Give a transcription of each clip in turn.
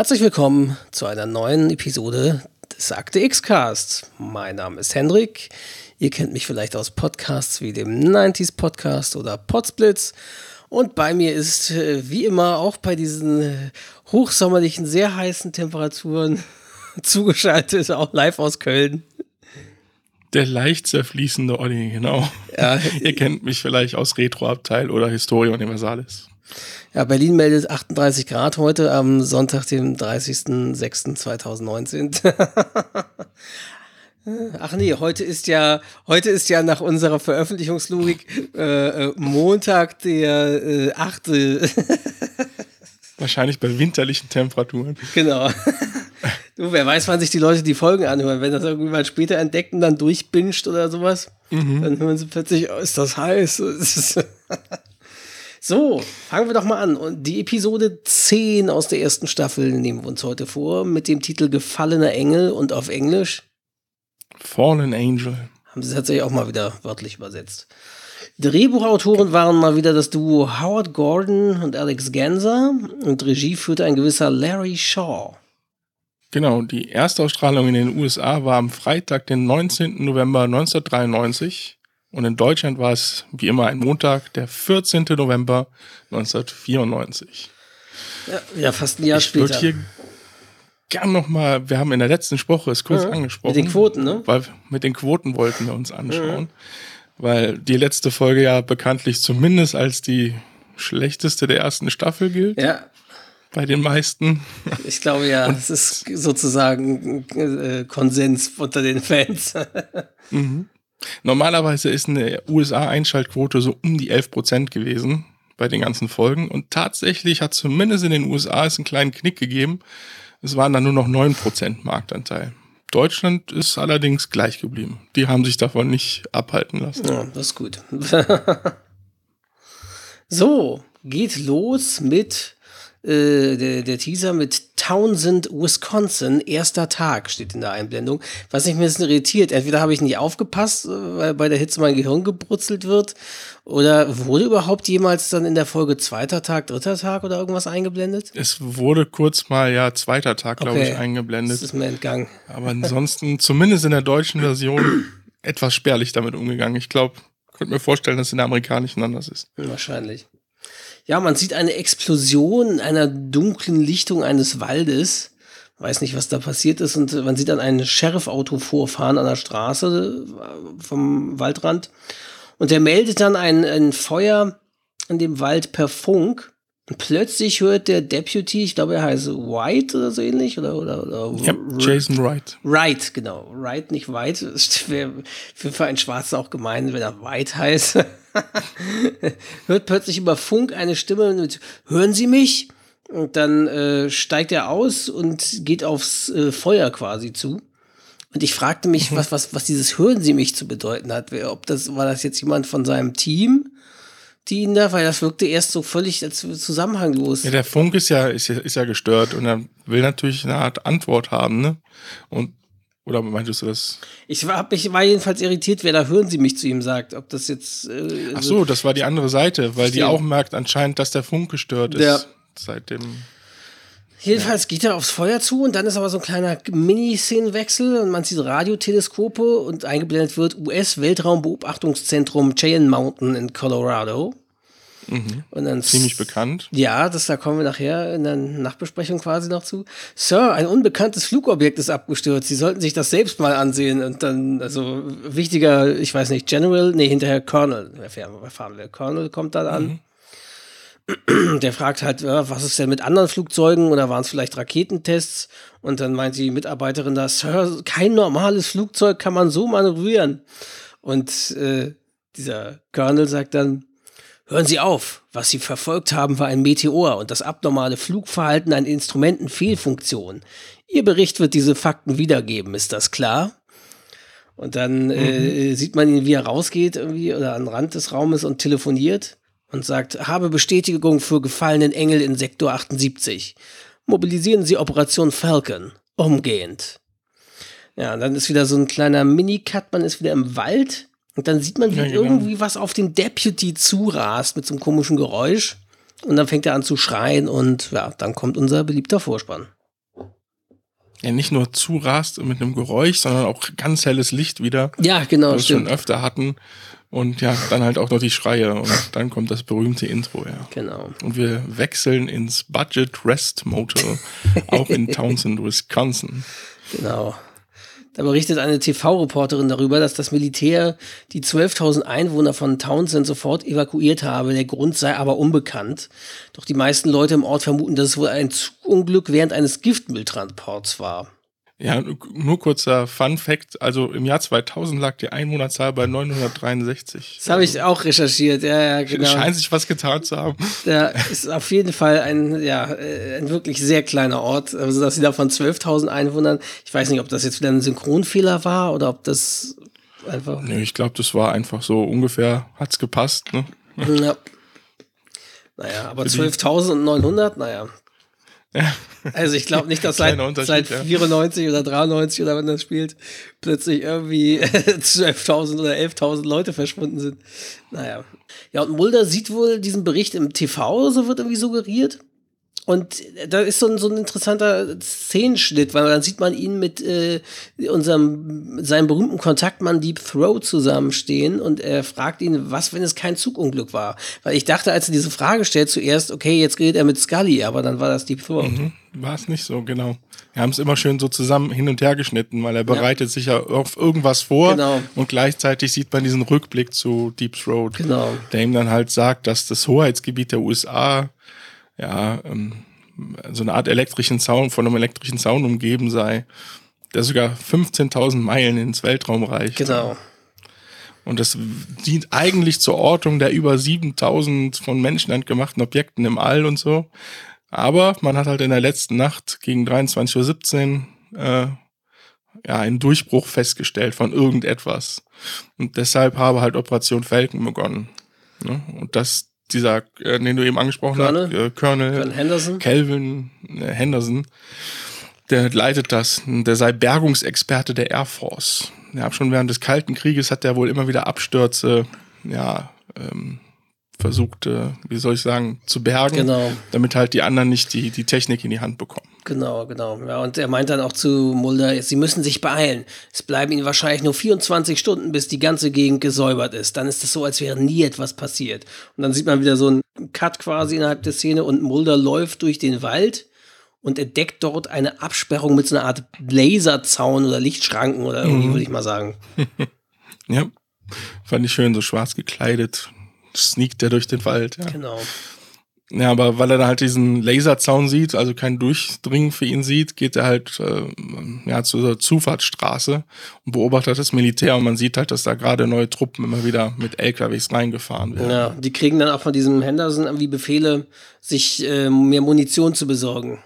Herzlich willkommen zu einer neuen Episode des Akte X-Cast. Mein Name ist Hendrik. Ihr kennt mich vielleicht aus Podcasts wie dem 90s Podcast oder Podsplits. Und bei mir ist äh, wie immer auch bei diesen hochsommerlichen, sehr heißen Temperaturen zugeschaltet, auch live aus Köln. Der leicht zerfließende Olli, genau. Ja. Ihr kennt mich vielleicht aus Retro-Abteil oder Historia Universalis. Ja, Berlin meldet 38 Grad heute am Sonntag, dem 30.06.2019. Ach nee, heute ist ja, heute ist ja nach unserer Veröffentlichungslogik äh, äh Montag, der äh, 8. Wahrscheinlich bei winterlichen Temperaturen. Genau. Du, wer weiß, wann sich die Leute die Folgen anhören. Wenn das irgendwann später entdeckt und dann durchbinscht oder sowas, mhm. dann hören sie plötzlich, oh, ist das heiß. So, fangen wir doch mal an. Und die Episode 10 aus der ersten Staffel nehmen wir uns heute vor mit dem Titel Gefallener Engel und auf Englisch Fallen Angel. Haben sie tatsächlich auch mal wieder wörtlich übersetzt. Drehbuchautoren waren mal wieder das Duo Howard Gordon und Alex Ganser und Regie führte ein gewisser Larry Shaw. Genau, die erste Ausstrahlung in den USA war am Freitag, den 19. November 1993 und in Deutschland war es wie immer ein Montag, der 14. November 1994. Ja, ja fast ein Jahr ich später. Ich würde hier gern nochmal, wir haben in der letzten Woche es kurz ja, angesprochen. Mit den Quoten, ne? Weil mit den Quoten wollten wir uns anschauen. Ja. Weil die letzte Folge ja bekanntlich zumindest als die schlechteste der ersten Staffel gilt. Ja. Bei den meisten. Ich glaube ja, es ist sozusagen äh, Konsens unter den Fans. mhm. Normalerweise ist eine USA-Einschaltquote so um die 11 Prozent gewesen bei den ganzen Folgen. Und tatsächlich hat zumindest in den USA es einen kleinen Knick gegeben. Es waren dann nur noch 9 Prozent Marktanteil. Deutschland ist allerdings gleich geblieben. Die haben sich davon nicht abhalten lassen. Ja, das ist gut. so, geht los mit äh, der, der Teaser mit Townsend, Wisconsin, erster Tag steht in der Einblendung. Was mich ein bisschen irritiert, entweder habe ich nicht aufgepasst, äh, weil bei der Hitze mein Gehirn gebrutzelt wird, oder wurde überhaupt jemals dann in der Folge zweiter Tag, dritter Tag oder irgendwas eingeblendet? Es wurde kurz mal, ja, zweiter Tag, glaube Okay. ich, eingeblendet. Das ist mir entgangen. Aber ansonsten, zumindest in der deutschen Version, etwas spärlich damit umgegangen. Ich glaube, könnte mir vorstellen, dass es in der amerikanischen anders ist. Wahrscheinlich. Ja, man sieht eine Explosion in einer dunklen Lichtung eines Waldes. Weiß nicht, was da passiert ist. Und man sieht dann ein Sheriff-Auto vorfahren an der Straße äh, vom Waldrand. Und der meldet dann ein, ein Feuer in dem Wald per Funk. Plötzlich hört der Deputy, ich glaube, er heißt White oder so ähnlich, oder, oder, oder Ja, Jason Wright. Wright, genau. Wright, nicht White. Wäre für, einen Schwarzen auch gemein, wenn er White heißt. Hört plötzlich über Funk eine Stimme mit Hören Sie mich? Und dann äh, steigt er aus und geht aufs äh, Feuer quasi zu. Und ich fragte mich, was, was, was dieses Hören Sie mich zu bedeuten hat. Ob das, war das jetzt jemand von seinem Team, die ihn da, weil das wirkte erst so völlig zusammenhanglos. Ja, der Funk ist ja, ist ja, ist ja gestört und er will natürlich eine Art Antwort haben, ne? Und, oder meintest du das? Ich war, hab mich, war jedenfalls irritiert, wer da Hören Sie mich zu ihm sagt. Ob das jetzt. Äh, Ach so, das war die andere Seite, weil die Verstehe. auch merkt anscheinend, dass der Funk gestört ist. Ja. Seit Jedenfalls geht er aufs Feuer zu und dann ist aber so ein kleiner Mini-Szenenwechsel und man sieht Radioteleskope und eingeblendet wird US-Weltraumbeobachtungszentrum Cheyenne Mountain in Colorado. Mhm. Und dann Ziemlich bekannt. Ja, das da kommen wir nachher in der Nachbesprechung quasi noch zu. Sir, ein unbekanntes Flugobjekt ist abgestürzt. Sie sollten sich das selbst mal ansehen. Und dann, also wichtiger, ich weiß nicht, General, nee, hinterher Colonel. Wer fahren wir? Colonel kommt dann an. Mhm. Der fragt halt, was ist denn mit anderen Flugzeugen oder waren es vielleicht Raketentests? Und dann meint die Mitarbeiterin da, Sir, kein normales Flugzeug kann man so manövrieren. Und äh, dieser Colonel sagt dann, Hören Sie auf, was Sie verfolgt haben, war ein Meteor und das abnormale Flugverhalten eine Instrumentenfehlfunktion. Ihr Bericht wird diese Fakten wiedergeben, ist das klar? Und dann äh, mhm. äh, sieht man ihn, wie er rausgeht irgendwie oder an den Rand des Raumes und telefoniert und sagt, habe Bestätigung für gefallenen Engel in Sektor 78. Mobilisieren Sie Operation Falcon. Umgehend. Ja, dann ist wieder so ein kleiner Mini-Cut, man ist wieder im Wald und dann sieht man, wie ja, genau. irgendwie was auf den Deputy zurast mit so einem komischen Geräusch. Und dann fängt er an zu schreien und ja, dann kommt unser beliebter Vorspann. Ja, nicht nur zurast mit einem Geräusch, sondern auch ganz helles Licht wieder. Ja, genau. Was wir schon öfter hatten. Und ja, dann halt auch noch die Schreie und dann kommt das berühmte Intro, ja. Genau. Und wir wechseln ins Budget Rest Motel, auch in Townsend, Wisconsin. Genau. Da berichtet eine TV-Reporterin darüber, dass das Militär die 12.000 Einwohner von Townsend sofort evakuiert habe. Der Grund sei aber unbekannt. Doch die meisten Leute im Ort vermuten, dass es wohl ein Zugunglück während eines Giftmülltransports war. Ja, nur kurzer Fun Fact. Also im Jahr 2000 lag die Einwohnerzahl bei 963. Das habe ich auch recherchiert, ja, ja, genau. Scheint sich was getan zu haben. Da ist auf jeden Fall ein, ja, ein wirklich sehr kleiner Ort. Also, dass sie da von 12.000 Einwohnern, ich weiß nicht, ob das jetzt wieder ein Synchronfehler war oder ob das einfach. Nee, ich glaube, das war einfach so ungefähr, hat's gepasst, ne? Ja. Naja, aber 12.900, naja, also ich glaube nicht, dass seit, seit 94 ja. oder 93 oder wenn das spielt, plötzlich irgendwie 12.000 oder 11.000 Leute verschwunden sind. Naja. Ja, und Mulder sieht wohl diesen Bericht im TV, so wird irgendwie suggeriert. Und da ist so ein, so ein interessanter Szenenschnitt, weil dann sieht man ihn mit äh, unserem, seinem berühmten Kontaktmann Deep Throat zusammenstehen und er fragt ihn, was, wenn es kein Zugunglück war? Weil ich dachte, als er diese Frage stellt, zuerst, okay, jetzt redet er mit Scully, aber dann war das Deep Throat. Mhm, war es nicht so, genau. Wir haben es immer schön so zusammen hin und her geschnitten, weil er bereitet ja. sich ja auf irgendwas vor genau. und gleichzeitig sieht man diesen Rückblick zu Deep Throat, genau. der ihm dann halt sagt, dass das Hoheitsgebiet der USA ja, ähm, so eine Art elektrischen Zaun, von einem elektrischen Zaun umgeben sei, der sogar 15.000 Meilen ins Weltraum reicht. Genau. Und das dient eigentlich zur Ortung der über 7000 von Menschen gemachten Objekten im All und so. Aber man hat halt in der letzten Nacht gegen 23.17 Uhr äh, ja, einen Durchbruch festgestellt von irgendetwas. Und deshalb habe halt Operation Falcon begonnen. Ne? Und das dieser, äh, den du eben angesprochen Colonel, hast, äh, Colonel, Colonel Henderson. Calvin äh, Henderson, der leitet das. Der sei Bergungsexperte der Air Force. Ja, schon während des Kalten Krieges hat er wohl immer wieder Abstürze, ja, ähm, versucht, äh, wie soll ich sagen, zu bergen, genau. damit halt die anderen nicht die, die Technik in die Hand bekommen. Genau, genau. Ja, und er meint dann auch zu Mulder, sie müssen sich beeilen. Es bleiben ihnen wahrscheinlich nur 24 Stunden, bis die ganze Gegend gesäubert ist. Dann ist es so, als wäre nie etwas passiert. Und dann sieht man wieder so einen Cut quasi innerhalb der Szene und Mulder läuft durch den Wald und entdeckt dort eine Absperrung mit so einer Art Laserzaun oder Lichtschranken oder irgendwie, mhm. würde ich mal sagen. ja, fand ich schön, so schwarz gekleidet, sneakt er durch den Wald. Ja. Genau. Ja, aber weil er da halt diesen Laserzaun sieht, also kein Durchdringen für ihn sieht, geht er halt äh, ja, zur Zufahrtsstraße und beobachtet das Militär und man sieht halt, dass da gerade neue Truppen immer wieder mit LKWs reingefahren werden. Ja, die kriegen dann auch von diesem Henderson irgendwie Befehle, sich äh, mehr Munition zu besorgen.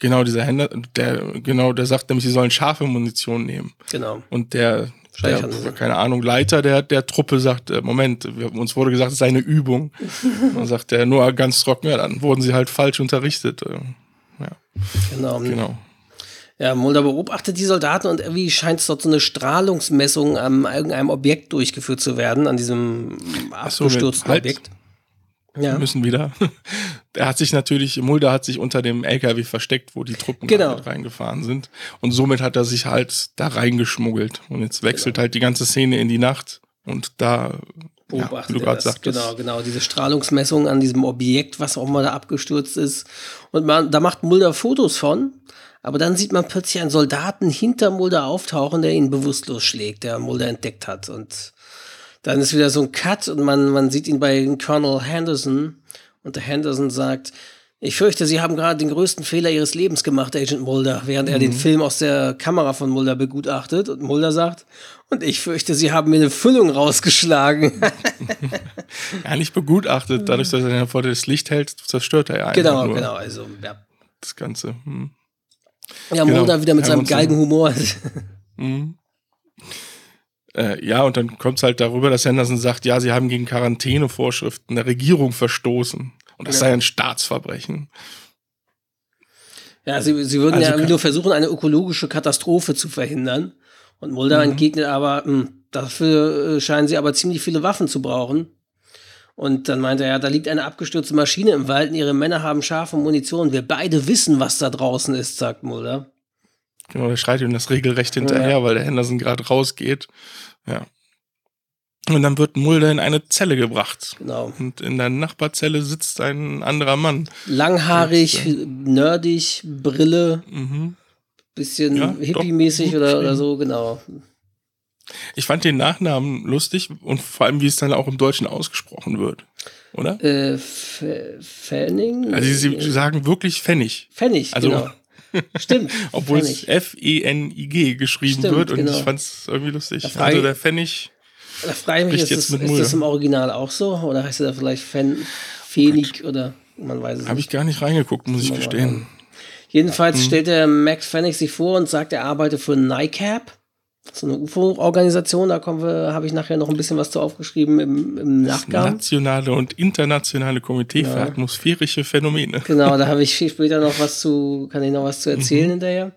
Genau, dieser Händler, der, genau, der sagt nämlich, sie sollen scharfe Munition nehmen. Genau. Und der der, keine Ahnung, Leiter der, der Truppe sagt, äh, Moment, uns wurde gesagt, es sei eine Übung. dann sagt er nur ganz trocken, ja, dann wurden sie halt falsch unterrichtet. Äh, ja. Genau. genau. Ja, Mulder beobachtet die Soldaten und irgendwie scheint es dort so eine Strahlungsmessung an irgendeinem Objekt durchgeführt zu werden, an diesem abgestürzten so, halt, Objekt ja. müssen wieder. Er hat sich natürlich, Mulder hat sich unter dem LKW versteckt, wo die Truppen genau. reingefahren sind. Und somit hat er sich halt da reingeschmuggelt. Und jetzt wechselt genau. halt die ganze Szene in die Nacht. Und da beobachtet ja, er das. Genau, genau. Diese Strahlungsmessung an diesem Objekt, was auch mal da abgestürzt ist. Und man, da macht Mulder Fotos von. Aber dann sieht man plötzlich einen Soldaten hinter Mulder auftauchen, der ihn bewusstlos schlägt, der Mulder entdeckt hat. Und dann ist wieder so ein Cut und man, man sieht ihn bei Colonel Henderson. Und der Henderson sagt, ich fürchte, Sie haben gerade den größten Fehler Ihres Lebens gemacht, Agent Mulder, während er den mhm. Film aus der Kamera von Mulder begutachtet. Und Mulder sagt, und ich fürchte, Sie haben mir eine Füllung rausgeschlagen. ja, nicht begutachtet. Dadurch, dass er vor das Licht hält, zerstört er ja einfach Genau, nur genau. Also, ja. Das Ganze. Hm. Ja, Mulder genau. wieder mit seinem Geigenhumor. mhm. Äh, ja, und dann kommt es halt darüber, dass Henderson sagt, ja, sie haben gegen Quarantänevorschriften der Regierung verstoßen. Und das ja. sei ein Staatsverbrechen. Ja, sie, sie würden also ja nur versuchen, eine ökologische Katastrophe zu verhindern. Und Mulder mhm. entgegnet aber, mh, hm, dafür äh, scheinen sie aber ziemlich viele Waffen zu brauchen. Und dann meinte er, ja, da liegt eine abgestürzte Maschine im Wald und ihre Männer haben scharfe Munition. Wir beide wissen, was da draußen ist, sagt Mulder. Genau, der schreit ihm das regelrecht hinterher, ja. weil der Henderson gerade rausgeht. Ja. Und dann wird Mulder in eine Zelle gebracht. Genau. Und in der Nachbarzelle sitzt ein anderer Mann. Langhaarig, und, äh, nerdig, Brille, mhm. bisschen ja, hippie-mäßig oder, oder so, genau. Ich fand den Nachnamen lustig und vor allem, wie es dann auch im Deutschen ausgesprochen wird. Oder? Äh, Pfennig? Also sie, sie sagen wirklich Pfennig. Pfennig, also, genau. Stimmt. Obwohl es F-E-N-I-G geschrieben Stimmt, wird und genau. ich fand es irgendwie lustig. Also der Pfennig. Da frage ich mich, ist, das, ist das im Original auch so? Oder heißt er da vielleicht Fen oh oder man weiß es Habe ich gar nicht reingeguckt, muss ich gestehen. Jedenfalls hm. stellt der Max Pfennig sich vor und sagt, er arbeite für NICAP so eine UFO-Organisation, da kommen wir, habe ich nachher noch ein bisschen was zu aufgeschrieben im, im Nachgang. Das nationale und internationale Komitee ja. für atmosphärische Phänomene. Genau, da habe ich später noch was zu, kann ich noch was zu erzählen mhm. hinterher.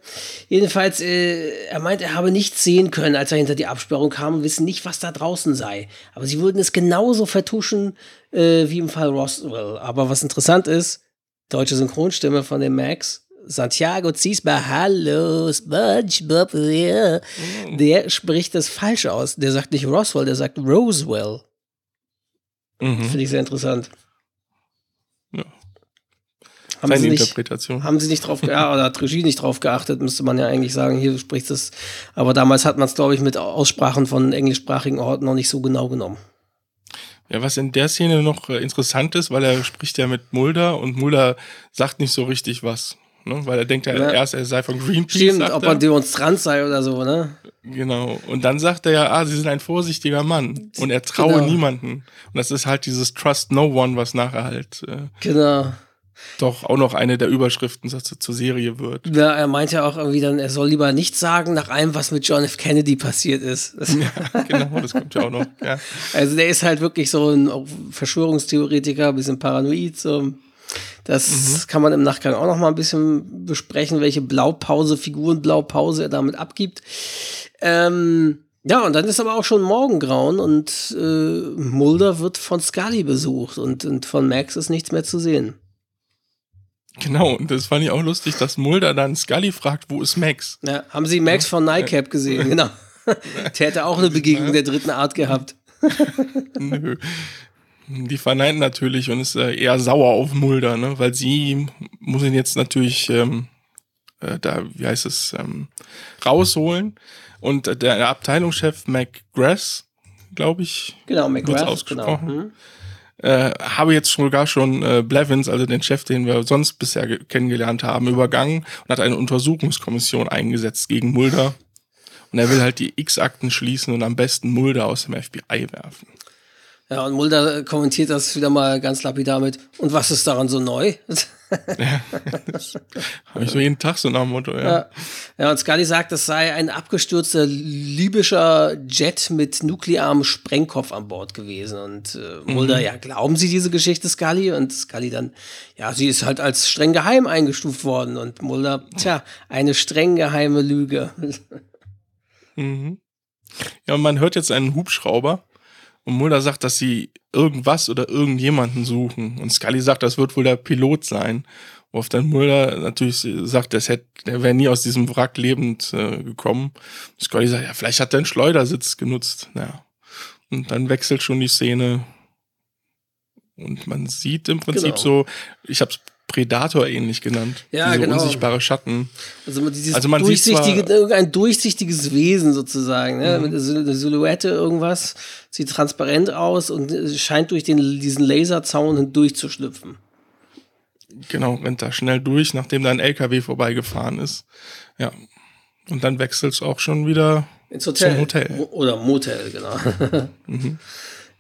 Jedenfalls, äh, er meint, er habe nichts sehen können, als er hinter die Absperrung kam und wissen nicht, was da draußen sei. Aber sie würden es genauso vertuschen äh, wie im Fall Roswell. Aber was interessant ist, deutsche Synchronstimme von dem Max Santiago Ziesba, hallo, SpongeBob, yeah. Mhm. der spricht das falsch aus. Der sagt nicht Roswell, der sagt Roswell. Mhm. Finde ich sehr interessant. Ja. Haben Seine sie nicht, Interpretation. Haben sie nicht drauf, ja, oder hat Regie nicht drauf geachtet, müsste man ja eigentlich sagen, hier spricht es. Aber damals hat man es, glaube ich, mit Aussprachen von englischsprachigen Orten noch nicht so genau genommen. Ja, was in der Szene noch äh, interessant ist, weil er spricht ja mit Mulder und Mulder sagt nicht so richtig was ne? weil er denkt ja, ja. erst, er sei von Greenpeace. Stimmt, ob er Demonstrant sei oder so, ne? Genau. Und dann sagt er ja, ah, sie sind ein vorsichtiger Mann und er traue genau. niemanden. Und das ist halt dieses Trust No One, was nachher halt äh, genau. doch auch noch eine der Überschriften zur Serie wird. Ja, er meint ja auch irgendwie dann, er soll lieber nichts sagen nach allem, was mit John F. Kennedy passiert ist. ja, genau, das kommt ja auch noch. Ja. Also der ist halt wirklich so ein Verschwörungstheoretiker, ein bisschen paranoid, so das mhm. kann man im Nachgang auch noch mal ein bisschen besprechen, welche Blaupause, Figurenblaupause er damit abgibt. Ähm, ja, und dann ist aber auch schon Morgengrauen und äh, Mulder wird von Scully besucht und, und von Max ist nichts mehr zu sehen. Genau, und das fand ich auch lustig, dass Mulder dann Scully fragt, wo ist Max? Ja, haben Sie Max von NICAP gesehen? Genau. Der hätte auch eine Begegnung der dritten Art gehabt. Nö. Die verneint natürlich und ist äh, eher sauer auf Mulder, ne? weil sie muss ihn jetzt natürlich ähm, äh, da, wie heißt es, ähm, rausholen. Und der Abteilungschef McGrath, glaube ich, genau, McGrath, genau. ausgesprochen, genau. Äh, habe jetzt sogar schon äh, Blevins, also den Chef, den wir sonst bisher kennengelernt haben, übergangen und hat eine Untersuchungskommission eingesetzt gegen Mulder. Und er will halt die X-Akten schließen und am besten Mulder aus dem FBI werfen. Ja, und Mulder kommentiert das wieder mal ganz lapidar mit, und was ist daran so neu? ja, habe ich so jeden Tag so nach dem Motto, ja. ja. Ja, und Scully sagt, es sei ein abgestürzter libyscher Jet mit nuklearem Sprengkopf an Bord gewesen. Und äh, Mulder, mhm. ja, glauben Sie diese Geschichte, Scully? Und Scully dann, ja, sie ist halt als streng geheim eingestuft worden. Und Mulder, tja, eine streng geheime Lüge. mhm. Ja, und man hört jetzt einen Hubschrauber und Mulder sagt, dass sie irgendwas oder irgendjemanden suchen. Und Scully sagt, das wird wohl der Pilot sein. Worauf dann Mulder natürlich sagt, das hätte, er wäre nie aus diesem Wrack lebend äh, gekommen. Scully sagt, ja, vielleicht hat er einen Schleudersitz genutzt. Ja. Und dann wechselt schon die Szene. Und man sieht im Prinzip Genau. so, ich habe es Predator ähnlich genannt. Ja, diese genau. unsichtbare Schatten. Also dieses Also man sieht durchsichtige, zwar- irgendein durchsichtiges Wesen sozusagen, ne? Mhm. mit einer Silhouette irgendwas, sieht transparent aus und äh, scheint durch den, diesen Laserzaun hindurchzuschlüpfen. Genau, rennt da schnell durch, nachdem da ein LKW vorbeigefahren ist. Ja. Und dann wechselt es auch schon wieder Ins Hotel. Zum Hotel. Mo- Oder Motel, genau.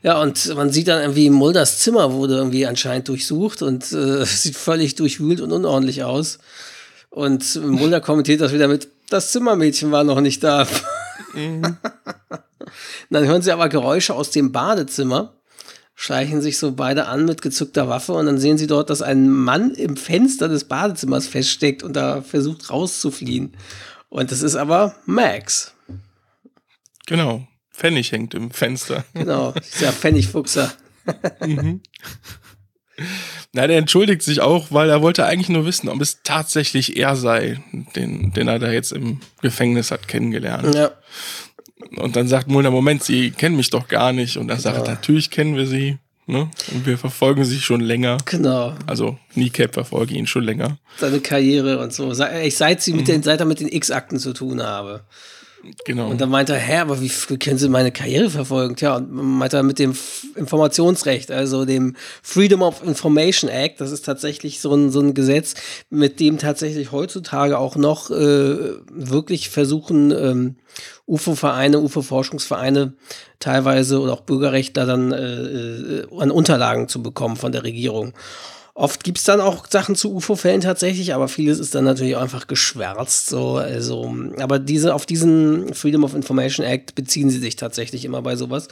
Ja, und man sieht dann irgendwie, Mulders Zimmer wurde irgendwie anscheinend durchsucht und äh, sieht völlig durchwühlt und unordentlich aus. Und Mulder kommentiert das wieder mit, das Zimmermädchen war noch nicht da. dann hören sie aber Geräusche aus dem Badezimmer, schleichen sich so beide an mit gezückter Waffe und dann sehen sie dort, dass ein Mann im Fenster des Badezimmers feststeckt und da versucht rauszufliehen. Und das ist aber Max. Genau. Pfennig hängt im Fenster. Genau, dieser Pfennigfuchser. Na, der entschuldigt sich auch, weil er wollte eigentlich nur wissen, ob es tatsächlich er sei, den, den er da jetzt im Gefängnis hat kennengelernt. Ja, Und dann sagt Mulder, Moment, Sie kennen mich doch gar nicht. Und er sagt, Ja. natürlich kennen wir Sie. Ne? Und wir verfolgen Sie schon länger. genau. Also Kneecap verfolge ihn schon länger. Seine Karriere und so. Ich seit sie mit Mhm. den, seit er mit den X-Akten zu tun habe. Genau. Und dann meinte er, hä, aber wie können Sie meine Karriere verfolgen? Tja, und meinte er mit dem Informationsrecht, also dem Freedom of Information Act, das ist tatsächlich so ein, so ein Gesetz, mit dem tatsächlich heutzutage auch noch äh, wirklich versuchen, ähm, UFO-Vereine, UFO-Forschungsvereine teilweise oder auch Bürgerrechtler dann äh, äh, an Unterlagen zu bekommen von der Regierung. Oft gibt's dann auch Sachen zu UFO-Fällen tatsächlich, aber vieles ist dann natürlich auch einfach geschwärzt. So, also, aber diese, auf diesen Freedom of Information Act beziehen sie sich tatsächlich immer bei sowas.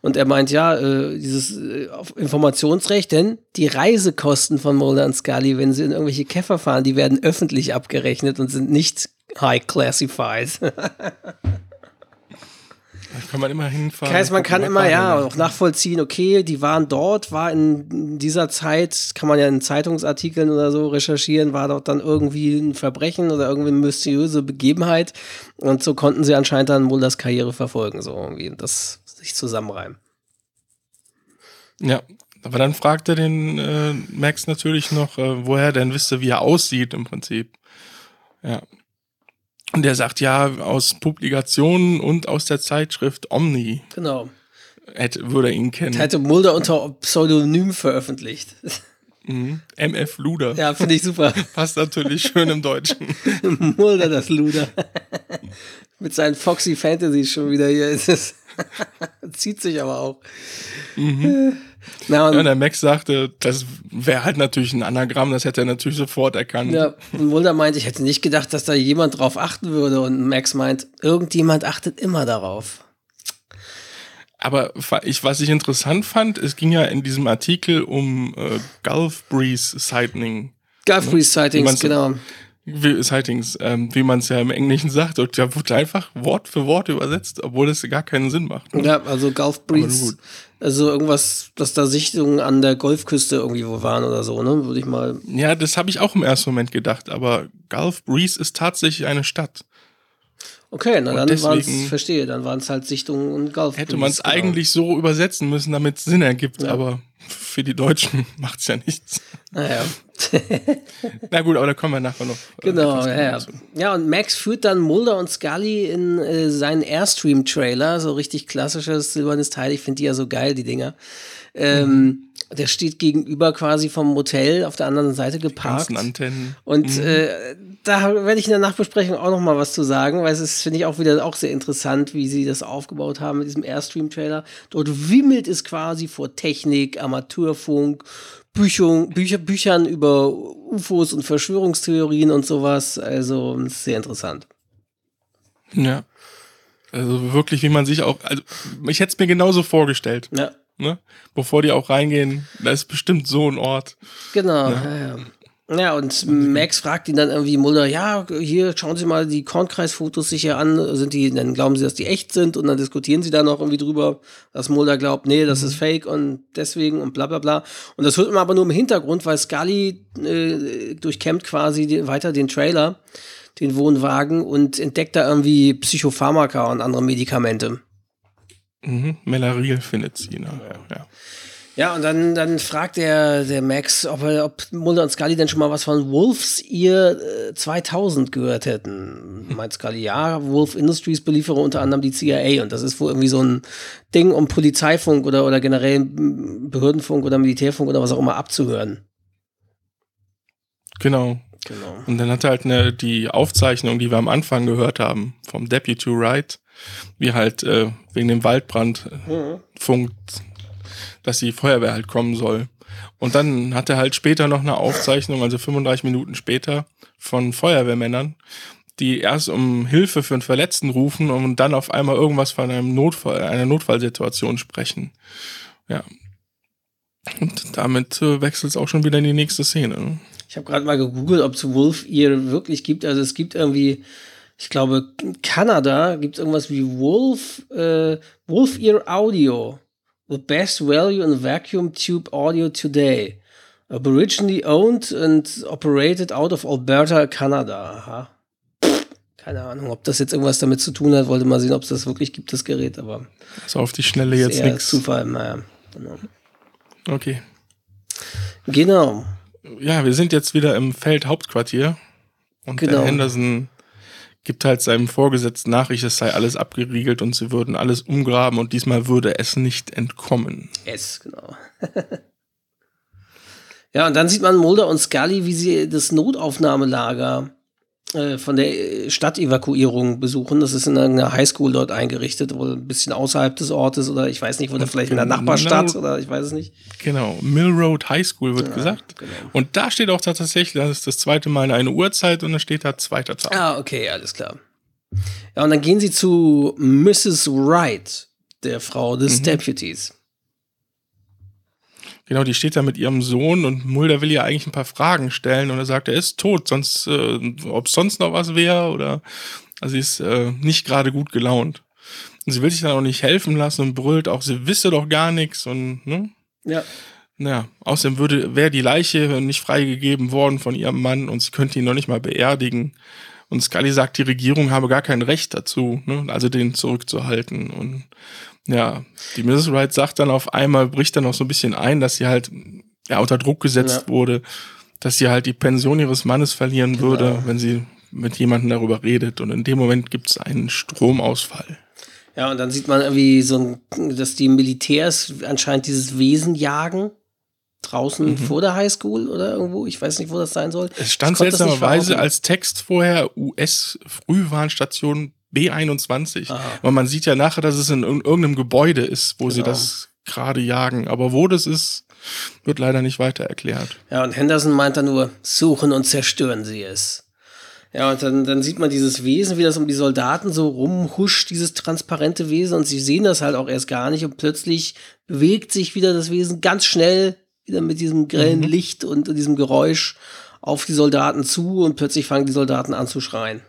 Und er meint, ja, äh, dieses äh, Informationsrecht, denn die Reisekosten von Mulder und Scully, wenn sie in irgendwelche Käfer fahren, die werden öffentlich abgerechnet und sind nicht high classified. Kann man immer hinfahren. Das heißt, man kann immer ja auch nachvollziehen, okay, die waren dort, war in dieser Zeit, kann man ja in Zeitungsartikeln oder so recherchieren, war dort dann irgendwie ein Verbrechen oder irgendwie eine mysteriöse Begebenheit. Und so konnten sie anscheinend dann Mulders Karriere verfolgen, so irgendwie, das sich zusammenreimen. Ja, aber dann fragt er den äh, Max natürlich noch, äh, woher er denn wüsste, wie er aussieht im Prinzip. Ja. Und der sagt ja, aus Publikationen und aus der Zeitschrift Omni Genau. hätte, würde er ihn kennen. Hätte Mulder unter Pseudonym veröffentlicht. Mhm. MF Luder. ja, finde ich super. Passt natürlich schön im Deutschen. Mulder, das Luder. Mit seinen Foxy Fantasies schon wieder hier. Es ist Zieht sich aber auch. Na, und Ja, der Max sagte, das wäre halt natürlich ein Anagramm, das hätte er natürlich sofort erkannt. Ja, und Mulder meint, ich hätte nicht gedacht, dass da jemand drauf achten würde. Und Max meint, irgendjemand achtet immer darauf. Aber ich, was ich interessant fand, es ging ja in diesem Artikel um äh, Gulf Breeze Sighting. Gulf Breeze Sightings, meinst du? genau. Wie, Sightings, ähm, wie man es ja im Englischen sagt, und da wurde einfach Wort für Wort übersetzt, obwohl es gar keinen Sinn macht. ne? Ja, also Gulf Breeze. Also irgendwas, dass da Sichtungen an der Golfküste irgendwie wo waren oder so, ne? Würde ich mal. Ja, das habe ich auch im ersten Moment gedacht, aber Gulf Breeze ist tatsächlich eine Stadt. Okay, na Und dann waren es, verstehe, dann waren es halt Sichtungen und Gulf Hätte man es genau. eigentlich so übersetzen müssen, damit es Sinn ergibt, Ja. aber für die Deutschen macht's ja nichts. Naja. Na gut, aber da kommen wir nachher noch. äh, Genau, ja, ja. und Max führt dann Mulder und Scully in äh, seinen Airstream-Trailer, so richtig klassisches silbernes Teil. Ich finde die ja so geil, die Dinger. Ähm, Der steht gegenüber quasi vom Motel auf der anderen Seite geparkt. Antennen. Und äh, da werde ich in der Nachbesprechung auch noch mal was zu sagen, weil es ist, finde ich, auch wieder auch sehr interessant, wie sie das aufgebaut haben mit diesem Airstream-Trailer. Dort wimmelt es quasi vor Technik, Amateurfunk, Büchung, Bücher, Büchern über UFOs und Verschwörungstheorien und sowas. Also sehr interessant. Ja. Also wirklich, wie man sich auch, also ich hätte es mir genauso vorgestellt, Ja, ne? Bevor die auch reingehen, da ist bestimmt so ein Ort. genau. Ja, ja. Ja, und Max fragt ihn dann irgendwie Mulder, ja, hier schauen Sie mal die Kornkreisfotos sich hier an, sind die, dann glauben Sie, dass die echt sind und dann diskutieren sie da noch irgendwie drüber, dass Mulder glaubt, nee, das ist fake und deswegen und bla bla bla. Und das hört man aber nur im Hintergrund, weil Scully äh, durchkämmt quasi die, weiter den Trailer, den Wohnwagen und entdeckt da irgendwie Psychopharmaka und andere Medikamente. Mhm. Melaril findet sie nachher, ja. Ja, und dann, dann fragt der, der Max, ob, er, ob Mulder und Scully denn schon mal was von Wolf's Ear äh, 2000 gehört hätten. Meint Scully, ja, Wolf Industries beliefere unter anderem die CIA und das ist wohl irgendwie so ein Ding, um Polizeifunk oder, oder generell Behördenfunk oder Militärfunk oder was auch immer abzuhören. Genau. Genau. Und dann hat er halt eine, die Aufzeichnung, die wir am Anfang gehört haben, vom Deputy Wright, wie halt äh, wegen dem Waldbrand äh, Mhm. funkt, dass die Feuerwehr halt kommen soll. Und dann hat er halt später noch eine Aufzeichnung, also 35 Minuten später, von Feuerwehrmännern, die erst um Hilfe für einen Verletzten rufen und dann auf einmal irgendwas von einem Notfall, einer Notfallsituation sprechen. Ja. Und damit äh, wechselt es auch schon wieder in die nächste Szene. ne? Ich habe gerade mal gegoogelt, ob es Wolf Ear wirklich gibt. Also es gibt irgendwie, ich glaube, in Kanada gibt es irgendwas wie Wolf, äh, Wolf Ear Audio. The best value in vacuum tube audio today. Originally owned and operated out of Alberta, Kanada. Aha. Keine Ahnung, ob das jetzt irgendwas damit zu tun hat. Wollte mal sehen, ob es das wirklich gibt, das Gerät. Aber Also auf die Schnelle jetzt nichts. Zufall. Naja, genau. Okay. genau. Ja, wir sind jetzt wieder im Feldhauptquartier. Und Genau. der Henderson gibt halt seinem Vorgesetzten Nachricht, es sei alles abgeriegelt und sie würden alles umgraben und diesmal würde es nicht entkommen. S, genau. ja, und dann sieht man Mulder und Scully, wie sie das Notaufnahmelager von der äh, Stadtevakuierung besuchen. Das ist in einer Highschool dort eingerichtet, wohl ein bisschen außerhalb des Ortes oder ich weiß nicht, oder vielleicht in der Nachbarstadt oder ich weiß es nicht. Genau, Mill Road High School wird Ja, gesagt. genau. Und da steht auch tatsächlich, das ist das zweite Mal eine Uhrzeit und da steht da zweiter Tag. Ah, okay, alles klar. Ja, und dann gehen sie zu Mrs. Wright, der Frau des Deputies. Genau, die steht da mit ihrem Sohn und Mulder will ihr eigentlich ein paar Fragen stellen und er sagt, er ist tot, sonst, äh, ob sonst noch was wäre oder, also sie ist äh, nicht gerade gut gelaunt. Und sie will sich dann auch nicht helfen lassen und brüllt auch, sie wisse doch gar nichts und, ne? Ja. Naja, außerdem würde, wäre die Leiche nicht freigegeben worden von ihrem Mann und sie könnte ihn noch nicht mal beerdigen. Und Scully sagt, die Regierung habe gar kein Recht dazu, ne? also den zurückzuhalten. Und ja, die Mrs. Wright sagt dann auf einmal, bricht dann auch so ein bisschen ein, dass sie halt ja, unter Druck gesetzt Ja. wurde, dass sie halt die Pension ihres Mannes verlieren Genau. würde, wenn sie mit jemandem darüber redet. Und in dem Moment gibt es einen Stromausfall. Ja, und dann sieht man irgendwie so, ein, dass die Militärs anscheinend dieses Wesen jagen. Draußen vor der Highschool oder irgendwo. Ich weiß nicht, wo das sein soll. Mhm. Es stand seltsamerweise als Text vorher US-Frühwarnstation B21. Aha. Aber man sieht ja nachher, dass es in irg- irgendeinem Gebäude ist, wo sie Genau. das gerade jagen. Aber wo das ist, wird leider nicht weiter erklärt. Ja, und Henderson meint dann nur, suchen und zerstören sie es. Ja, und dann, dann sieht man dieses Wesen, wie das um die Soldaten so rumhuscht, dieses transparente Wesen, und sie sehen das halt auch erst gar nicht, und plötzlich bewegt sich wieder das Wesen ganz schnell, wieder mit diesem grellen Licht und diesem Geräusch auf die Soldaten zu, und plötzlich fangen die Soldaten an zu schreien.